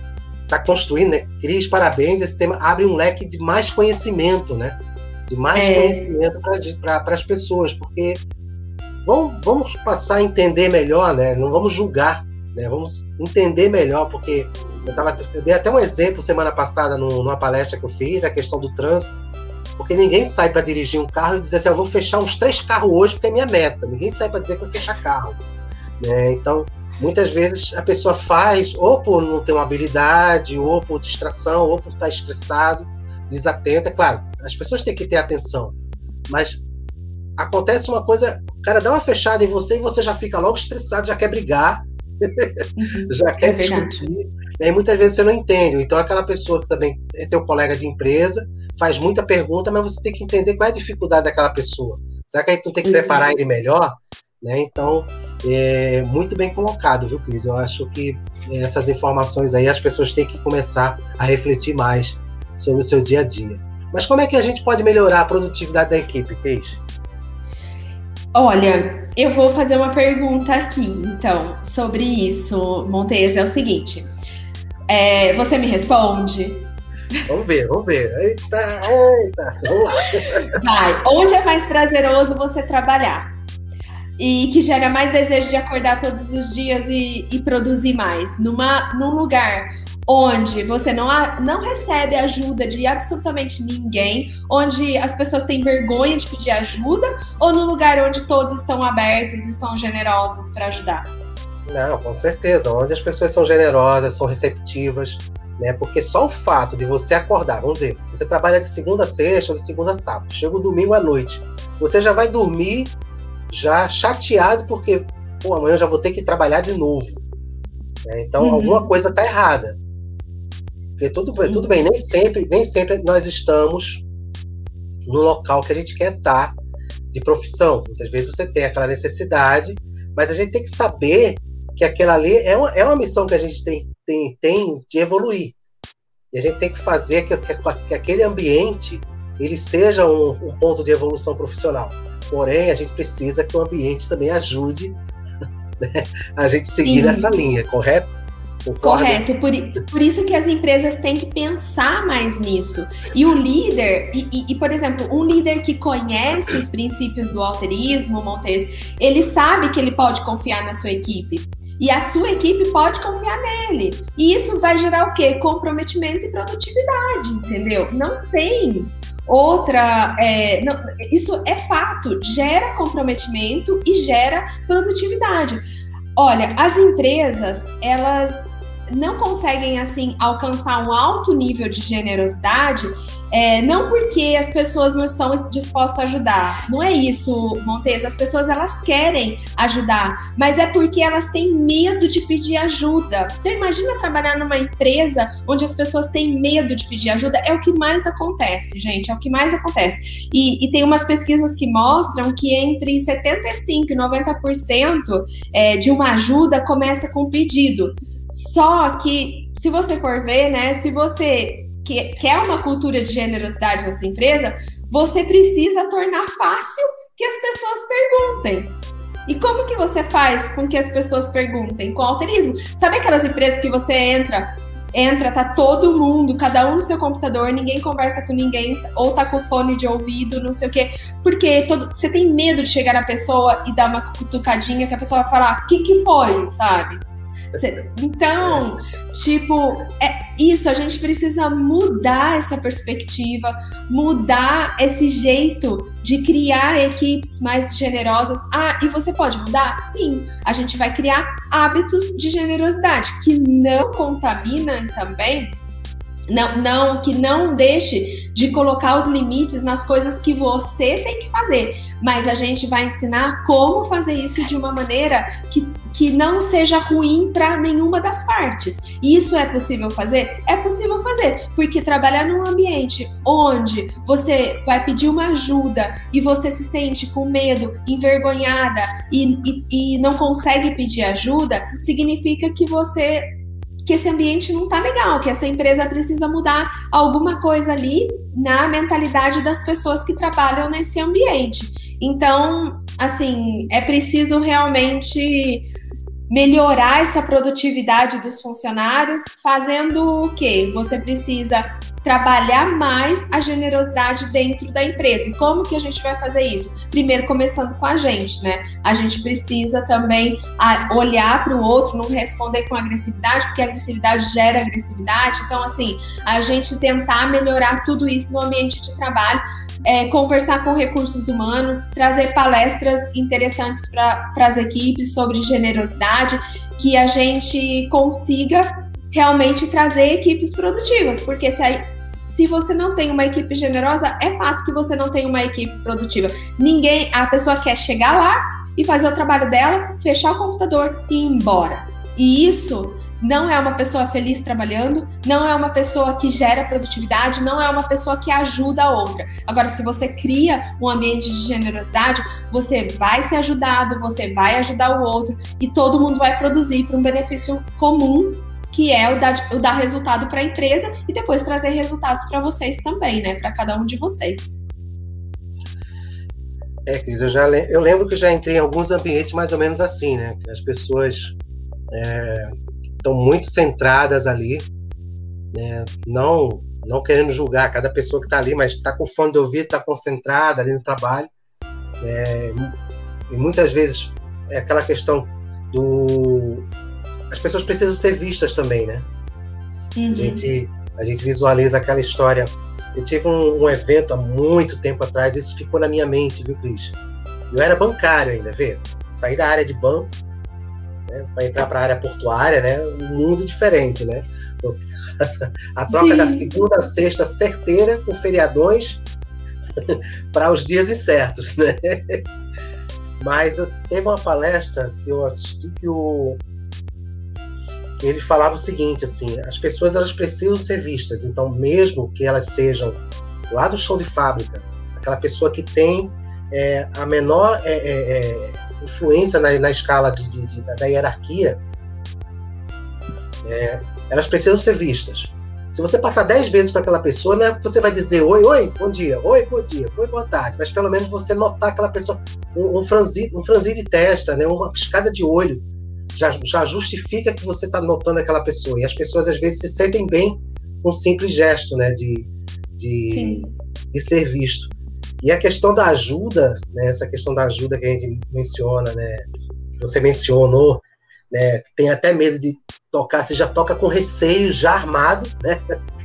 tá construindo, né? Cris, parabéns, esse tema abre um leque de mais conhecimento, né? De mais é. conhecimento para as pessoas, porque vamos, vamos passar a entender melhor, né? Não vamos julgar, né? Vamos entender melhor, porque eu, tava, eu dei até um exemplo semana passada no, numa palestra que eu fiz, a questão do trânsito, Porque ninguém sai para dirigir um carro e dizer assim, eu vou fechar uns três carros hoje porque é minha meta. Ninguém sai para dizer que vai fechar carro. Né? Então, muitas vezes a pessoa faz ou por não ter uma habilidade, ou por distração, ou por estar estressado, desatento. É claro, as pessoas têm que ter atenção, mas acontece uma coisa, o cara dá uma fechada em você e você já fica logo estressado, já quer brigar, uhum, já quer é discutir. E muitas vezes você não entende. Então, aquela pessoa que também é teu colega de empresa, faz muita pergunta, mas você tem que entender qual é a dificuldade daquela pessoa. Será que a gente não tem que preparar ele melhor? Né? Então, é muito bem colocado, viu, Cris? Eu acho que essas informações aí as pessoas têm que começar a refletir mais sobre o seu dia a dia. Mas como é que a gente pode melhorar a produtividade da equipe, Cris? Olha, eu vou fazer uma pergunta aqui, então, sobre isso, Montes. É o seguinte: é, você me responde? Vamos ver, vamos ver. Eita, eita, vamos lá. Vai. Onde é mais prazeroso você trabalhar? E que gera mais desejo de acordar todos os dias e, e produzir mais? Numa, num lugar onde você não, não recebe ajuda de absolutamente ninguém, onde as pessoas têm vergonha de pedir ajuda, ou no lugar onde todos estão abertos e são generosos para ajudar? Não, com certeza. Onde as pessoas são generosas, são receptivas, né? Porque só o fato de você acordar, vamos dizer, você trabalha de segunda a sexta ou de segunda a sábado, chega o domingo à noite, você já vai dormir já chateado porque, pô, amanhã eu já vou ter que trabalhar de novo. Né? Então, uhum. alguma coisa está errada. Porque tudo, tudo bem, nem sempre, nem sempre nós estamos no local que a gente quer estar de profissão. Muitas vezes você tem aquela necessidade, mas a gente tem que saber que aquela ali é uma, é uma missão que a gente tem, tem, tem de evoluir. E a gente tem que fazer que, que, que aquele ambiente ele seja um, um, ponto de evolução profissional. Porém, a gente precisa que o ambiente também ajude né, a gente seguir Sim. nessa linha, correto? Correto, por, por isso que as empresas têm que pensar mais nisso. E o líder, e, e, e, por exemplo, um líder que conhece os princípios do alterismo, Montes, ele sabe que ele pode confiar na sua equipe. E a sua equipe pode confiar nele. E isso vai gerar o quê? Comprometimento e produtividade, entendeu? Não tem outra. É, não, isso é fato, gera comprometimento e gera produtividade. Olha, as empresas, elas não conseguem assim alcançar um alto nível de generosidade é, não porque as pessoas não estão dispostas a ajudar, não é isso, Montes. As pessoas elas querem ajudar, mas é porque elas têm medo de pedir ajuda. Então imagina trabalhar numa empresa onde as pessoas têm medo de pedir ajuda. É o que mais acontece, gente. É o que mais acontece. E, e tem umas pesquisas que mostram que entre 75 e 90% é, de uma ajuda começa com pedido. Só que, se você for ver, né, se você que quer uma cultura de generosidade na sua empresa, você precisa tornar fácil que as pessoas perguntem. E como que você faz com que as pessoas perguntem? Com alterismo. Sabe aquelas empresas que você entra, entra, tá todo mundo, cada um no seu computador, ninguém conversa com ninguém, ou tá com fone de ouvido, não sei o quê. Porque todo, você tem medo de chegar na pessoa e dar uma cutucadinha que a pessoa vai falar, o que que foi, sabe? Então, tipo, é isso, a gente precisa mudar essa perspectiva, mudar esse jeito de criar equipes mais generosas. Ah, e você pode mudar? Sim, a gente vai criar hábitos de generosidade que não contaminam também não, não, que não deixe de colocar os limites nas coisas que você tem que fazer, mas a gente vai ensinar como fazer isso de uma maneira que, que não seja ruim para nenhuma das partes. Isso é possível fazer? É possível fazer, porque trabalhar num ambiente onde você vai pedir uma ajuda e você se sente com medo, envergonhada e, e, e não consegue pedir ajuda, significa que você que esse ambiente não tá legal, que essa empresa precisa mudar alguma coisa ali na mentalidade das pessoas que trabalham nesse ambiente. Então, assim, é preciso realmente melhorar essa produtividade dos funcionários, fazendo o quê? Você precisa trabalhar mais a generosidade dentro da empresa. E como que a gente vai fazer isso? Primeiro começando com a gente, né? A gente precisa também olhar para o outro, não responder com agressividade, porque agressividade gera agressividade. Então, assim, a gente tentar melhorar tudo isso no ambiente de trabalho é, conversar com recursos humanos, trazer palestras interessantes para as equipes sobre generosidade, que a gente consiga realmente trazer equipes produtivas, porque se, a, se você não tem uma equipe generosa, é fato que você não tem uma equipe produtiva. Ninguém, a pessoa quer chegar lá e fazer o trabalho dela, fechar o computador e ir embora. E isso não é uma pessoa feliz trabalhando, não é uma pessoa que gera produtividade, não é uma pessoa que ajuda a outra. Agora, se você cria um ambiente de generosidade, você vai ser ajudado, você vai ajudar o outro e todo mundo vai produzir para um benefício comum que é o dar, o dar resultado para a empresa e depois trazer resultados para vocês também, né? Para cada um de vocês. É, Cris, eu, já, eu lembro que já entrei em alguns ambientes mais ou menos assim, né? Que as pessoas estão muito centradas ali, né? Não, não querendo julgar cada pessoa que está ali, mas está com fone de ouvido, está concentrada ali no trabalho. É, e muitas vezes é aquela questão do as pessoas precisam ser vistas também, né? Uhum. A, gente, a gente visualiza aquela história. Eu tive um, um, evento há muito tempo atrás, isso ficou na minha mente, viu, Cris? Eu era bancário ainda, vê? Saí da área de banco né, para entrar para a área portuária, né? Um mundo diferente, né? Então, a troca Sim. da segunda a sexta certeira com feriadões para os dias incertos, né? Mas eu teve uma palestra que eu assisti que o ele falava o seguinte, assim, as pessoas elas precisam ser vistas, então mesmo que elas sejam lá do chão de fábrica, aquela pessoa que tem é, a menor é, é, é influência na, na escala de, de, de, da hierarquia, é, elas precisam ser vistas. Se você passar dez vezes para aquela pessoa, né, você vai dizer oi, oi, bom dia, oi, bom dia, oi, boa tarde, mas pelo menos você notar aquela pessoa, um, um franzir, um franzir de testa, né, uma piscada de olho, já, já justifica que você está notando aquela pessoa. E as pessoas às vezes se sentem bem com um simples gesto, né, de, de, de ser visto. E a questão da ajuda, né, essa questão da ajuda que a gente menciona, né, você mencionou, né, tem até medo de tocar, você já toca com receio, já armado, né?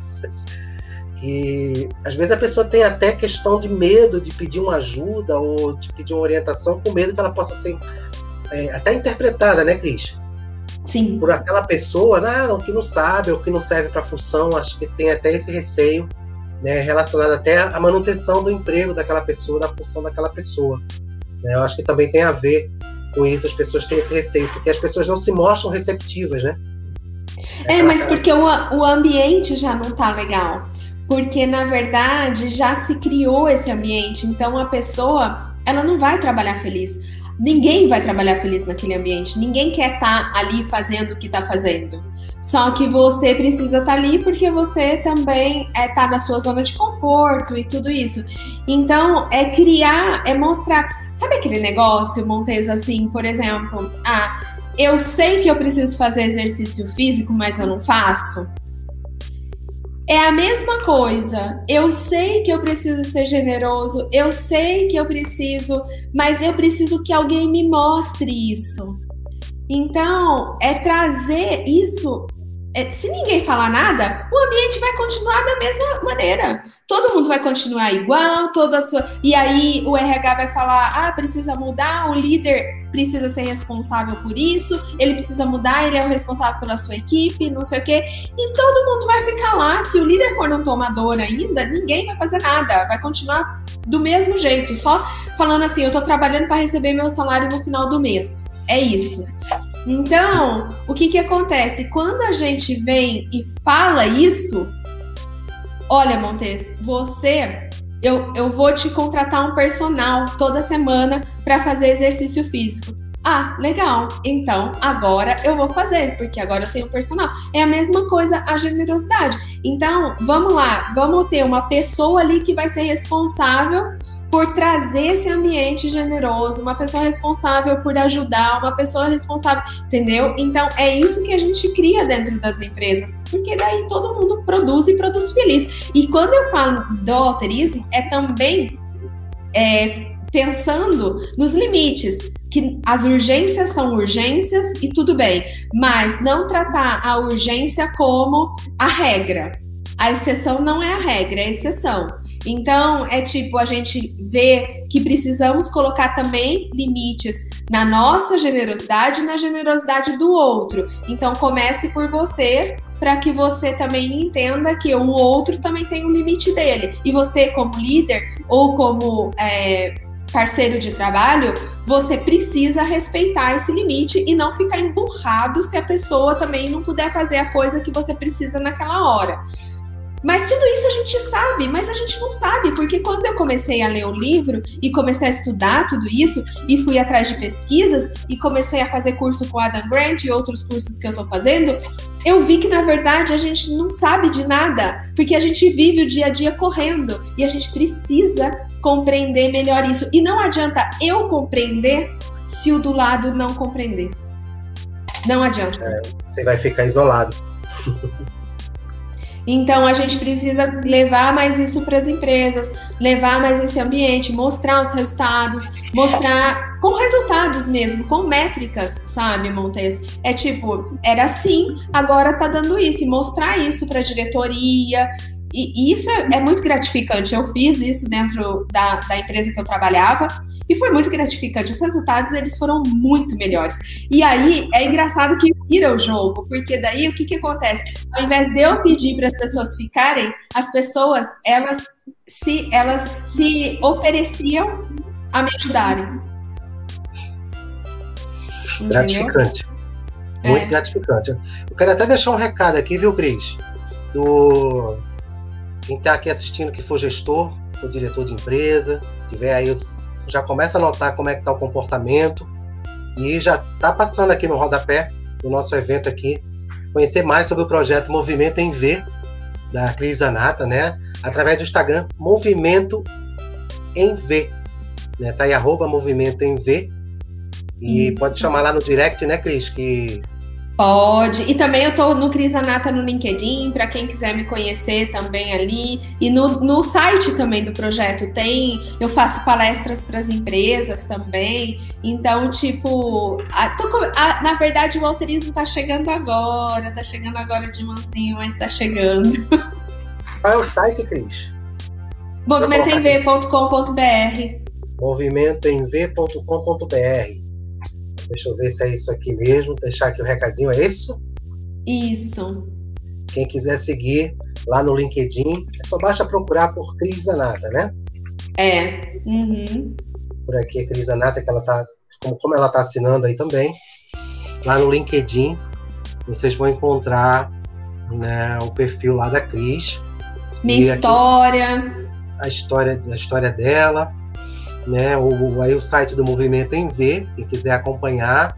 E às vezes a pessoa tem até questão de medo de pedir uma ajuda ou de pedir uma orientação com medo que ela possa ser é, até interpretada, né, Cris? Sim. Por aquela pessoa, não, que não sabe ou que não serve para a função, acho que tem até esse receio, né, relacionado até à manutenção do emprego daquela pessoa, da função daquela pessoa. Né? Eu acho que também tem a ver com isso, as pessoas têm esse receio, porque as pessoas não se mostram receptivas, né? É, é mas porque o, o ambiente já não tá legal. Porque, na verdade, já se criou esse ambiente. Então, a pessoa, ela não vai trabalhar feliz. Ninguém vai trabalhar feliz naquele ambiente, ninguém quer estar tá ali fazendo o que está fazendo. Só que você precisa estar tá ali porque você também está é, tá na sua zona de conforto e tudo isso. Então, é criar, é mostrar. Sabe aquele negócio, Montes, assim, por exemplo? Ah, eu sei que eu preciso fazer exercício físico, mas eu não faço. É a mesma coisa. Eu sei que eu preciso ser generoso, eu sei que eu preciso, mas eu preciso que alguém me mostre isso. Então, é trazer isso é, se ninguém falar nada, o ambiente vai continuar da mesma maneira. Todo mundo vai continuar igual, toda sua. E aí o RH vai falar: ah, precisa mudar, o líder precisa ser responsável por isso, ele precisa mudar, ele é o responsável pela sua equipe, não sei o quê. E todo mundo vai ficar lá. Se o líder for não tomador ainda, ninguém vai fazer nada, vai continuar do mesmo jeito, só falando assim: eu tô trabalhando para receber meu salário no final do mês. É isso. Então, o que que acontece? Quando a gente vem e fala isso, olha, Montes, você, eu, eu vou te contratar um personal toda semana para fazer exercício físico. Ah, legal. Então, agora eu vou fazer, porque agora eu tenho personal. É a mesma coisa a generosidade. Então, vamos lá, vamos ter uma pessoa ali que vai ser responsável por trazer esse ambiente generoso, uma pessoa responsável por ajudar, uma pessoa responsável, entendeu? Então é isso que a gente cria dentro das empresas, porque daí todo mundo produz e produz feliz. E quando eu falo do alterismo, é também é, pensando nos limites, que as urgências são urgências e tudo bem, mas não tratar a urgência como a regra. A exceção não é a regra, é a exceção. Então, é tipo, a gente vê que precisamos colocar também limites na nossa generosidade e na generosidade do outro. Então, comece por você para que você também entenda que o outro também tem um limite dele. E você, como líder ou como é, parceiro de trabalho, você precisa respeitar esse limite e não ficar emburrado se a pessoa também não puder fazer a coisa que você precisa naquela hora. Mas tudo isso a gente sabe, mas a gente não sabe, porque quando eu comecei a ler o livro e comecei a estudar tudo isso e fui atrás de pesquisas e comecei a fazer curso com Adam Grant e outros cursos que eu tô fazendo, eu vi que na verdade a gente não sabe de nada, porque a gente vive o dia a dia correndo e a gente precisa compreender melhor isso. E não adianta eu compreender se o do lado não compreender. Não adianta. É, você vai ficar isolado. Então a gente precisa levar mais isso para as empresas, levar mais esse ambiente, mostrar os resultados, mostrar com resultados mesmo, com métricas, sabe, Montes? É tipo, era assim, agora tá dando isso, e mostrar isso para a diretoria, e, e isso é, é, muito gratificante. Eu fiz isso dentro da, da, empresa que eu trabalhava e foi muito gratificante. Os resultados eles foram muito melhores. E aí é engraçado que vira o jogo, porque daí o que, que acontece? Ao invés de eu pedir para as pessoas ficarem, as pessoas elas se elas se ofereciam a me ajudarem. Gratificante. Muito é. gratificante. Eu quero até deixar um recado aqui, viu, Cris? Do quem está aqui assistindo que for gestor, for diretor de empresa, tiver aí, já começa a notar como é que está o comportamento e já está passando aqui no rodapé do nosso evento aqui, conhecer mais sobre o projeto Movimento em V, da Cris Anata, né? Através do Instagram, Movimento em V. Né? Tá aí, arroba Movimento em V. E Isso. pode chamar lá no direct, né, Cris? Que Pode. E também eu tô no Cris Anata no LinkedIn, para quem quiser me conhecer também ali. E no, no site também do projeto tem, eu faço palestras para as empresas também. Então, tipo, a, tô, a, na verdade o alterismo tá chegando agora, tá chegando agora de mansinho, mas tá chegando. Qual é o site, Cris? movimentoemv.com.br movimentoemv.com.br Deixa eu ver se é isso aqui mesmo. Deixar aqui o recadinho, é isso? Isso. Quem quiser seguir lá no LinkedIn, é só basta procurar por Cris Zanata, né? É. Uhum. Por aqui, Cris Zanata, que ela tá. Como, como ela tá assinando aí também. Lá no LinkedIn, vocês vão encontrar né, o perfil lá da Cris. Minha história. a história, a história dela né? O, aí o site do Movimento em V, quem quiser acompanhar.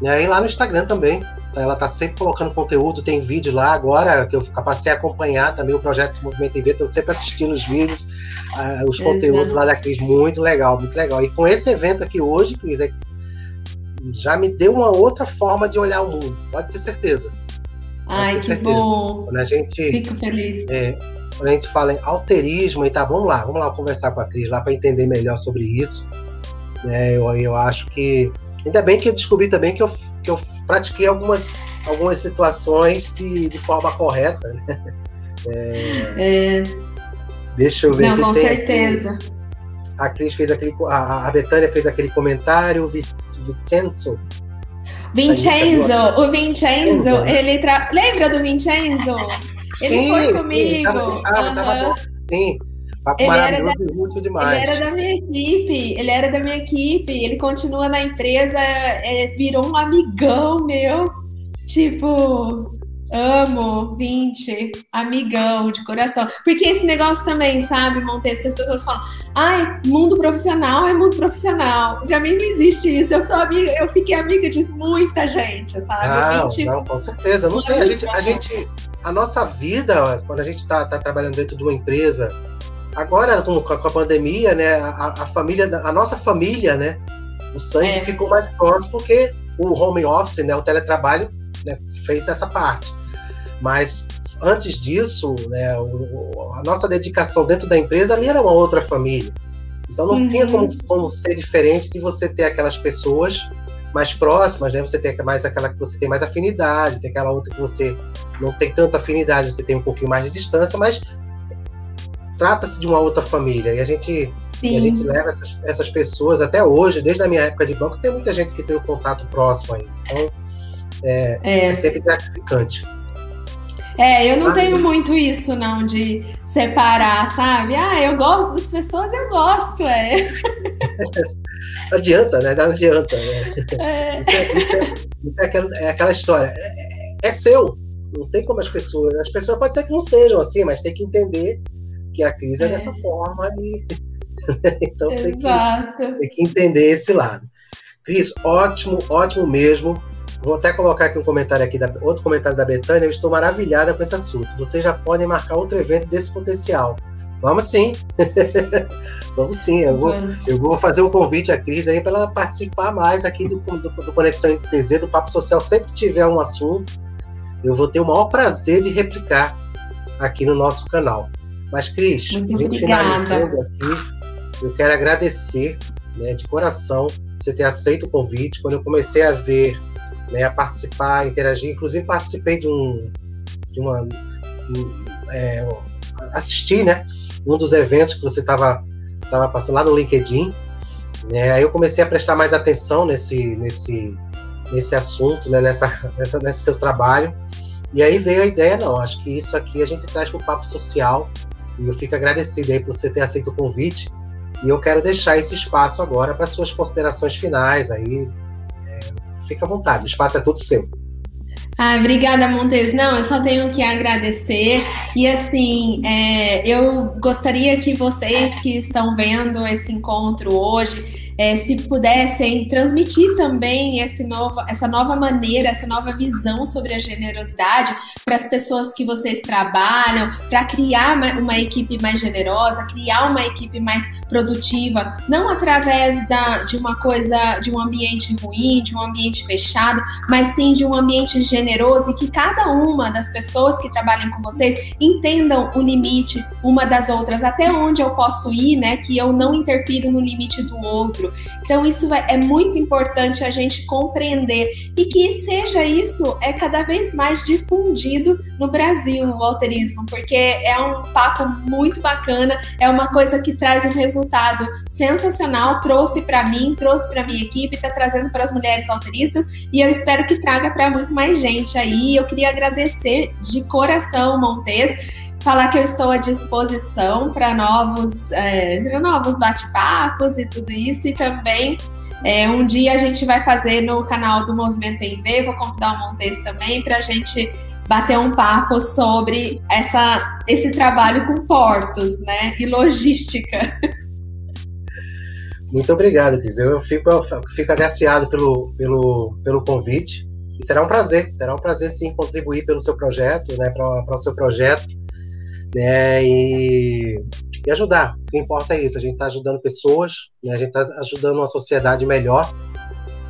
Né? E lá no Instagram também. Ela está sempre colocando conteúdo, tem vídeo lá agora, que eu passei a acompanhar também o projeto do Movimento em V, estou sempre assistindo os vídeos, uh, os Exato. conteúdos lá da Cris, muito legal, muito legal. E com esse evento aqui hoje, Cris, é, já me deu uma outra forma de olhar o mundo, pode ter certeza. Ai, que certeza. bom. Quando a gente, Fico feliz. É, quando a gente fala em alterismo, e tá, vamos lá, vamos lá conversar com a Cris lá para entender melhor sobre isso. É, eu, eu acho que. Ainda bem que eu descobri também que eu, que eu pratiquei algumas, algumas situações de, de forma correta. Né? É, é... Deixa eu ver. Não, com certeza. Aqui. A Cris fez aquele. A, a Betânia fez aquele comentário, o Vincenzo. Vincenzo, o Vincenzo, ele tra... lembra do Vincenzo? Sim, ele foi comigo. Sim, tava, uhum. tava bom, sim. Papo ele era, da, muito demais. ele era da minha equipe, ele era da minha equipe, ele continua na empresa, é, virou um amigão meu. Tipo, amo, 20, amigão de coração. Porque esse negócio também, sabe, Montes, que as pessoas falam, ai, mundo profissional é mundo profissional. Pra mim não existe isso. Eu sou amiga, eu fiquei amiga de muita gente, sabe? Não, 20, não com certeza. Não tem. A gente, a gente a nossa vida, quando a gente está tá trabalhando dentro de uma empresa, agora com, com a pandemia, né, a, a, família, a nossa família, né, o sangue é. ficou mais próximo porque o home office, né, o teletrabalho, né, fez essa parte. Mas antes disso, né, o, a nossa dedicação dentro da empresa ali era uma outra família. Então não uhum. tinha como, como ser diferente de você ter aquelas pessoas mais próximas, né? Você tem mais aquela que você tem mais afinidade, tem aquela outra que você não tem tanta afinidade, você tem um pouquinho mais de distância, mas trata-se de uma outra família e a gente e a gente leva essas, essas pessoas até hoje, desde a minha época de banco, tem muita gente que tem um contato próximo aí. Então, é, é. é sempre gratificante. É, eu não ah, tenho muito isso, não, de separar, sabe? Ah, eu gosto das pessoas, eu gosto, é. não adianta, né? Não adianta. Né? É. Isso, é, isso, é, isso é, aquela, é aquela história. É, é, seu. Não tem como as pessoas. As pessoas pode ser que não sejam assim, mas tem que entender que a crise é, é dessa forma e. então tem que, tem que entender esse lado. Cris, ótimo, ótimo mesmo. Vou até colocar aqui um comentário aqui, da, outro comentário da Betânia. Eu estou maravilhada com esse assunto. Vocês já podem marcar outro evento desse potencial. Vamos sim. Vamos sim. Eu vou, eu vou fazer um convite à Cris aí para ela participar mais aqui do, do, do Conexão MTZ, do Papo Social. Sempre que tiver um assunto, eu vou ter o maior prazer de replicar aqui no nosso canal. Mas, Cris, Muito a gente finalizando aqui, eu quero agradecer né, de coração você ter aceito o convite. Quando eu comecei a ver né, a participar, a interagir. Inclusive participei de um, de uma, um, é, assisti, né, um dos eventos que você estava tava passando lá no LinkedIn. Né, aí eu comecei a prestar mais atenção nesse, nesse, nesse assunto, né, nessa, nessa, nesse seu trabalho. E aí veio a ideia, não, acho que isso aqui a gente traz para o papo social. E eu fico agradecido aí por você ter aceito o convite. E eu quero deixar esse espaço agora para suas considerações finais aí, fica à vontade, o espaço é todo seu. Ah, obrigada, Montes. Não, eu só tenho que agradecer. E assim, é, eu gostaria que vocês que estão vendo esse encontro hoje é, se pudessem transmitir também esse novo, essa nova maneira, essa nova visão sobre a generosidade para as pessoas que vocês trabalham, para criar uma equipe mais generosa, criar uma equipe mais produtiva, não através da, de uma coisa, de um ambiente ruim, de um ambiente fechado, mas sim de um ambiente generoso e que cada uma das pessoas que trabalham com vocês entendam o limite uma das outras, até onde eu posso ir, né? Que eu não interfiro no limite do outro outro. Então, isso é muito importante a gente compreender e que seja isso é cada vez mais difundido no Brasil, o alterismo, porque é um papo muito bacana, é uma coisa que traz um resultado sensacional, trouxe para mim, trouxe para minha equipe, está trazendo para as mulheres alteristas e eu espero que traga para muito mais gente aí. Eu queria agradecer de coração, Montes falar que eu estou à disposição para novos, é, novos bate-papos e tudo isso, e também é, um dia a gente vai fazer no canal do Movimento em V, vou convidar o Montes também para a gente bater um papo sobre essa, esse trabalho com portos, né, e logística. Muito obrigado, Cris. Eu fico, eu fico agraciado pelo, pelo, pelo convite. E será um prazer, será um prazer sim contribuir pelo seu projeto, né, para o seu projeto né? E, e ajudar. O que importa é isso. A gente está ajudando pessoas, né? a gente está ajudando uma sociedade melhor,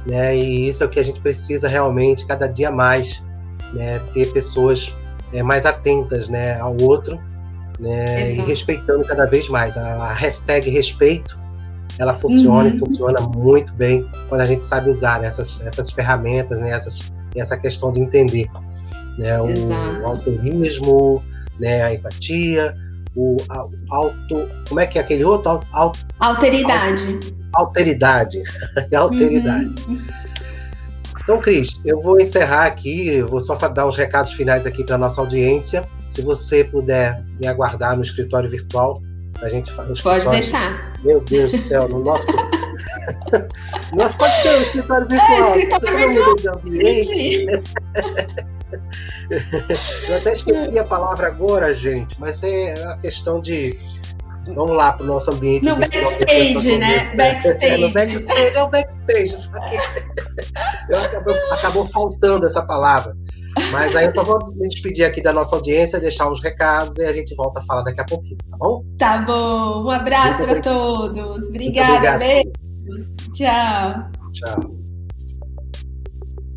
né? E isso é o que a gente precisa realmente, cada dia mais, né? Ter pessoas é, mais atentas, né? Ao outro, né? Exato. E respeitando cada vez mais. A, a hashtag respeito, ela funciona uhum. e funciona muito bem quando a gente sabe usar né? essas, essas ferramentas, né? Essas, essa questão de entender, né? O, o alterismo, né? A empatia, o, a, auto. Como é que é aquele outro? alteridade. alteridade. alteridade. Uhum. Então, Cris, eu vou encerrar aqui, vou só dar uns recados finais aqui para nossa audiência. Se você puder me aguardar no escritório virtual, a gente faz. Pode deixar. Meu Deus do céu, no nosso. nosso pode ser o escritório virtual. É, escritório virtual. Ambiente. Eu até esqueci a palavra agora, gente, mas é a questão de. Vamos lá para o nosso ambiente. No backstage, né? Backstage. É, no backstage é o backstage. Que acabou, acabou faltando essa palavra. Mas aí eu só vou me despedir aqui da nossa audiência, deixar uns recados e a gente volta a falar daqui a pouquinho, tá bom? Tá bom. Um abraço para todos. Obrigada. Beijos. Tchau. Tchau.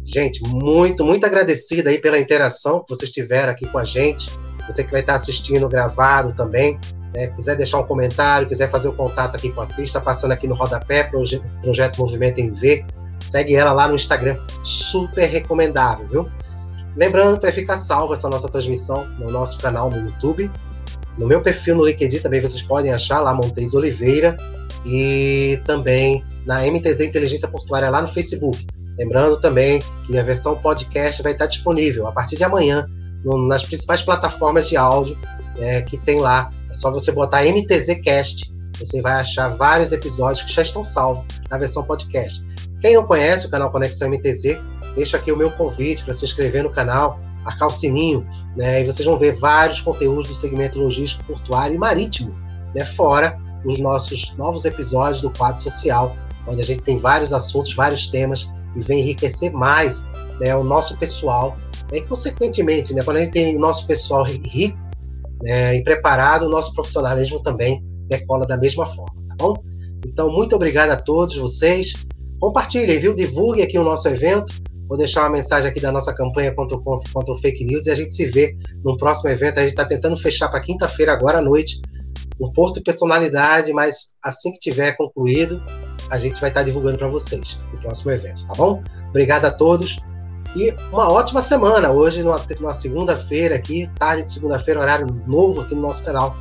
Gente, muito, muito agradecida aí pela interação que vocês tiveram aqui com a gente. Você que vai estar assistindo gravado também, né? quiser deixar um comentário, quiser fazer o um contato aqui com a Cris, está passando aqui no rodapé, proje Projeto Movimento em V. Segue ela lá no Instagram, super recomendável, viu? Lembrando que vai ficar salva essa nossa transmissão no nosso canal no YouTube. No meu perfil no LinkedIn também vocês podem achar lá Montes Oliveira e também na MTZ Inteligência Portuária lá no Facebook. Lembrando também que a versão podcast vai estar disponível a partir de amanhã no, nas principais plataformas de áudio é, que tem lá. É só você botar MTZ Cast, você vai achar vários episódios que já estão salvos na versão podcast. Quem não conhece o canal Conexão MTZ, deixo aqui o meu convite para se inscrever no canal, marcar o sininho, né, e vocês vão ver vários conteúdos do segmento logístico, portuário e marítimo, né, fora os nossos novos episódios do quadro social, onde a gente tem vários assuntos, vários temas e vem enriquecer mais né, o nosso pessoal. Né, e, consequentemente, né, quando a gente tem o nosso pessoal rico né, e preparado, o nosso profissionalismo também decola da mesma forma, tá bom? Então, muito obrigado a todos vocês. Compartilhem, viu? Divulguem aqui o nosso evento. Vou deixar uma mensagem aqui da nossa campanha contra o, contra o fake news e a gente se vê no próximo evento. A gente está tentando fechar para quinta-feira, agora à noite, um Porto Personalidade, mas assim que tiver concluído, a gente vai estar divulgando para vocês no próximo evento, tá bom? Obrigado a todos e uma ótima semana. Hoje, numa, segunda-feira aqui, tarde de segunda-feira, horário novo aqui no nosso canal,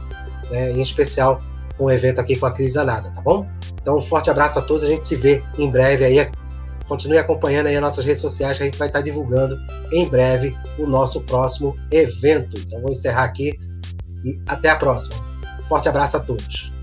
né? em especial com o evento aqui com a Cris Anada, tá bom? Então, um forte abraço a todos, a gente se vê em breve aí. Continue acompanhando aí as nossas redes sociais, que a gente vai estar divulgando em breve o nosso próximo evento. Então, vou encerrar aqui e até a próxima. Forte abraço a todos.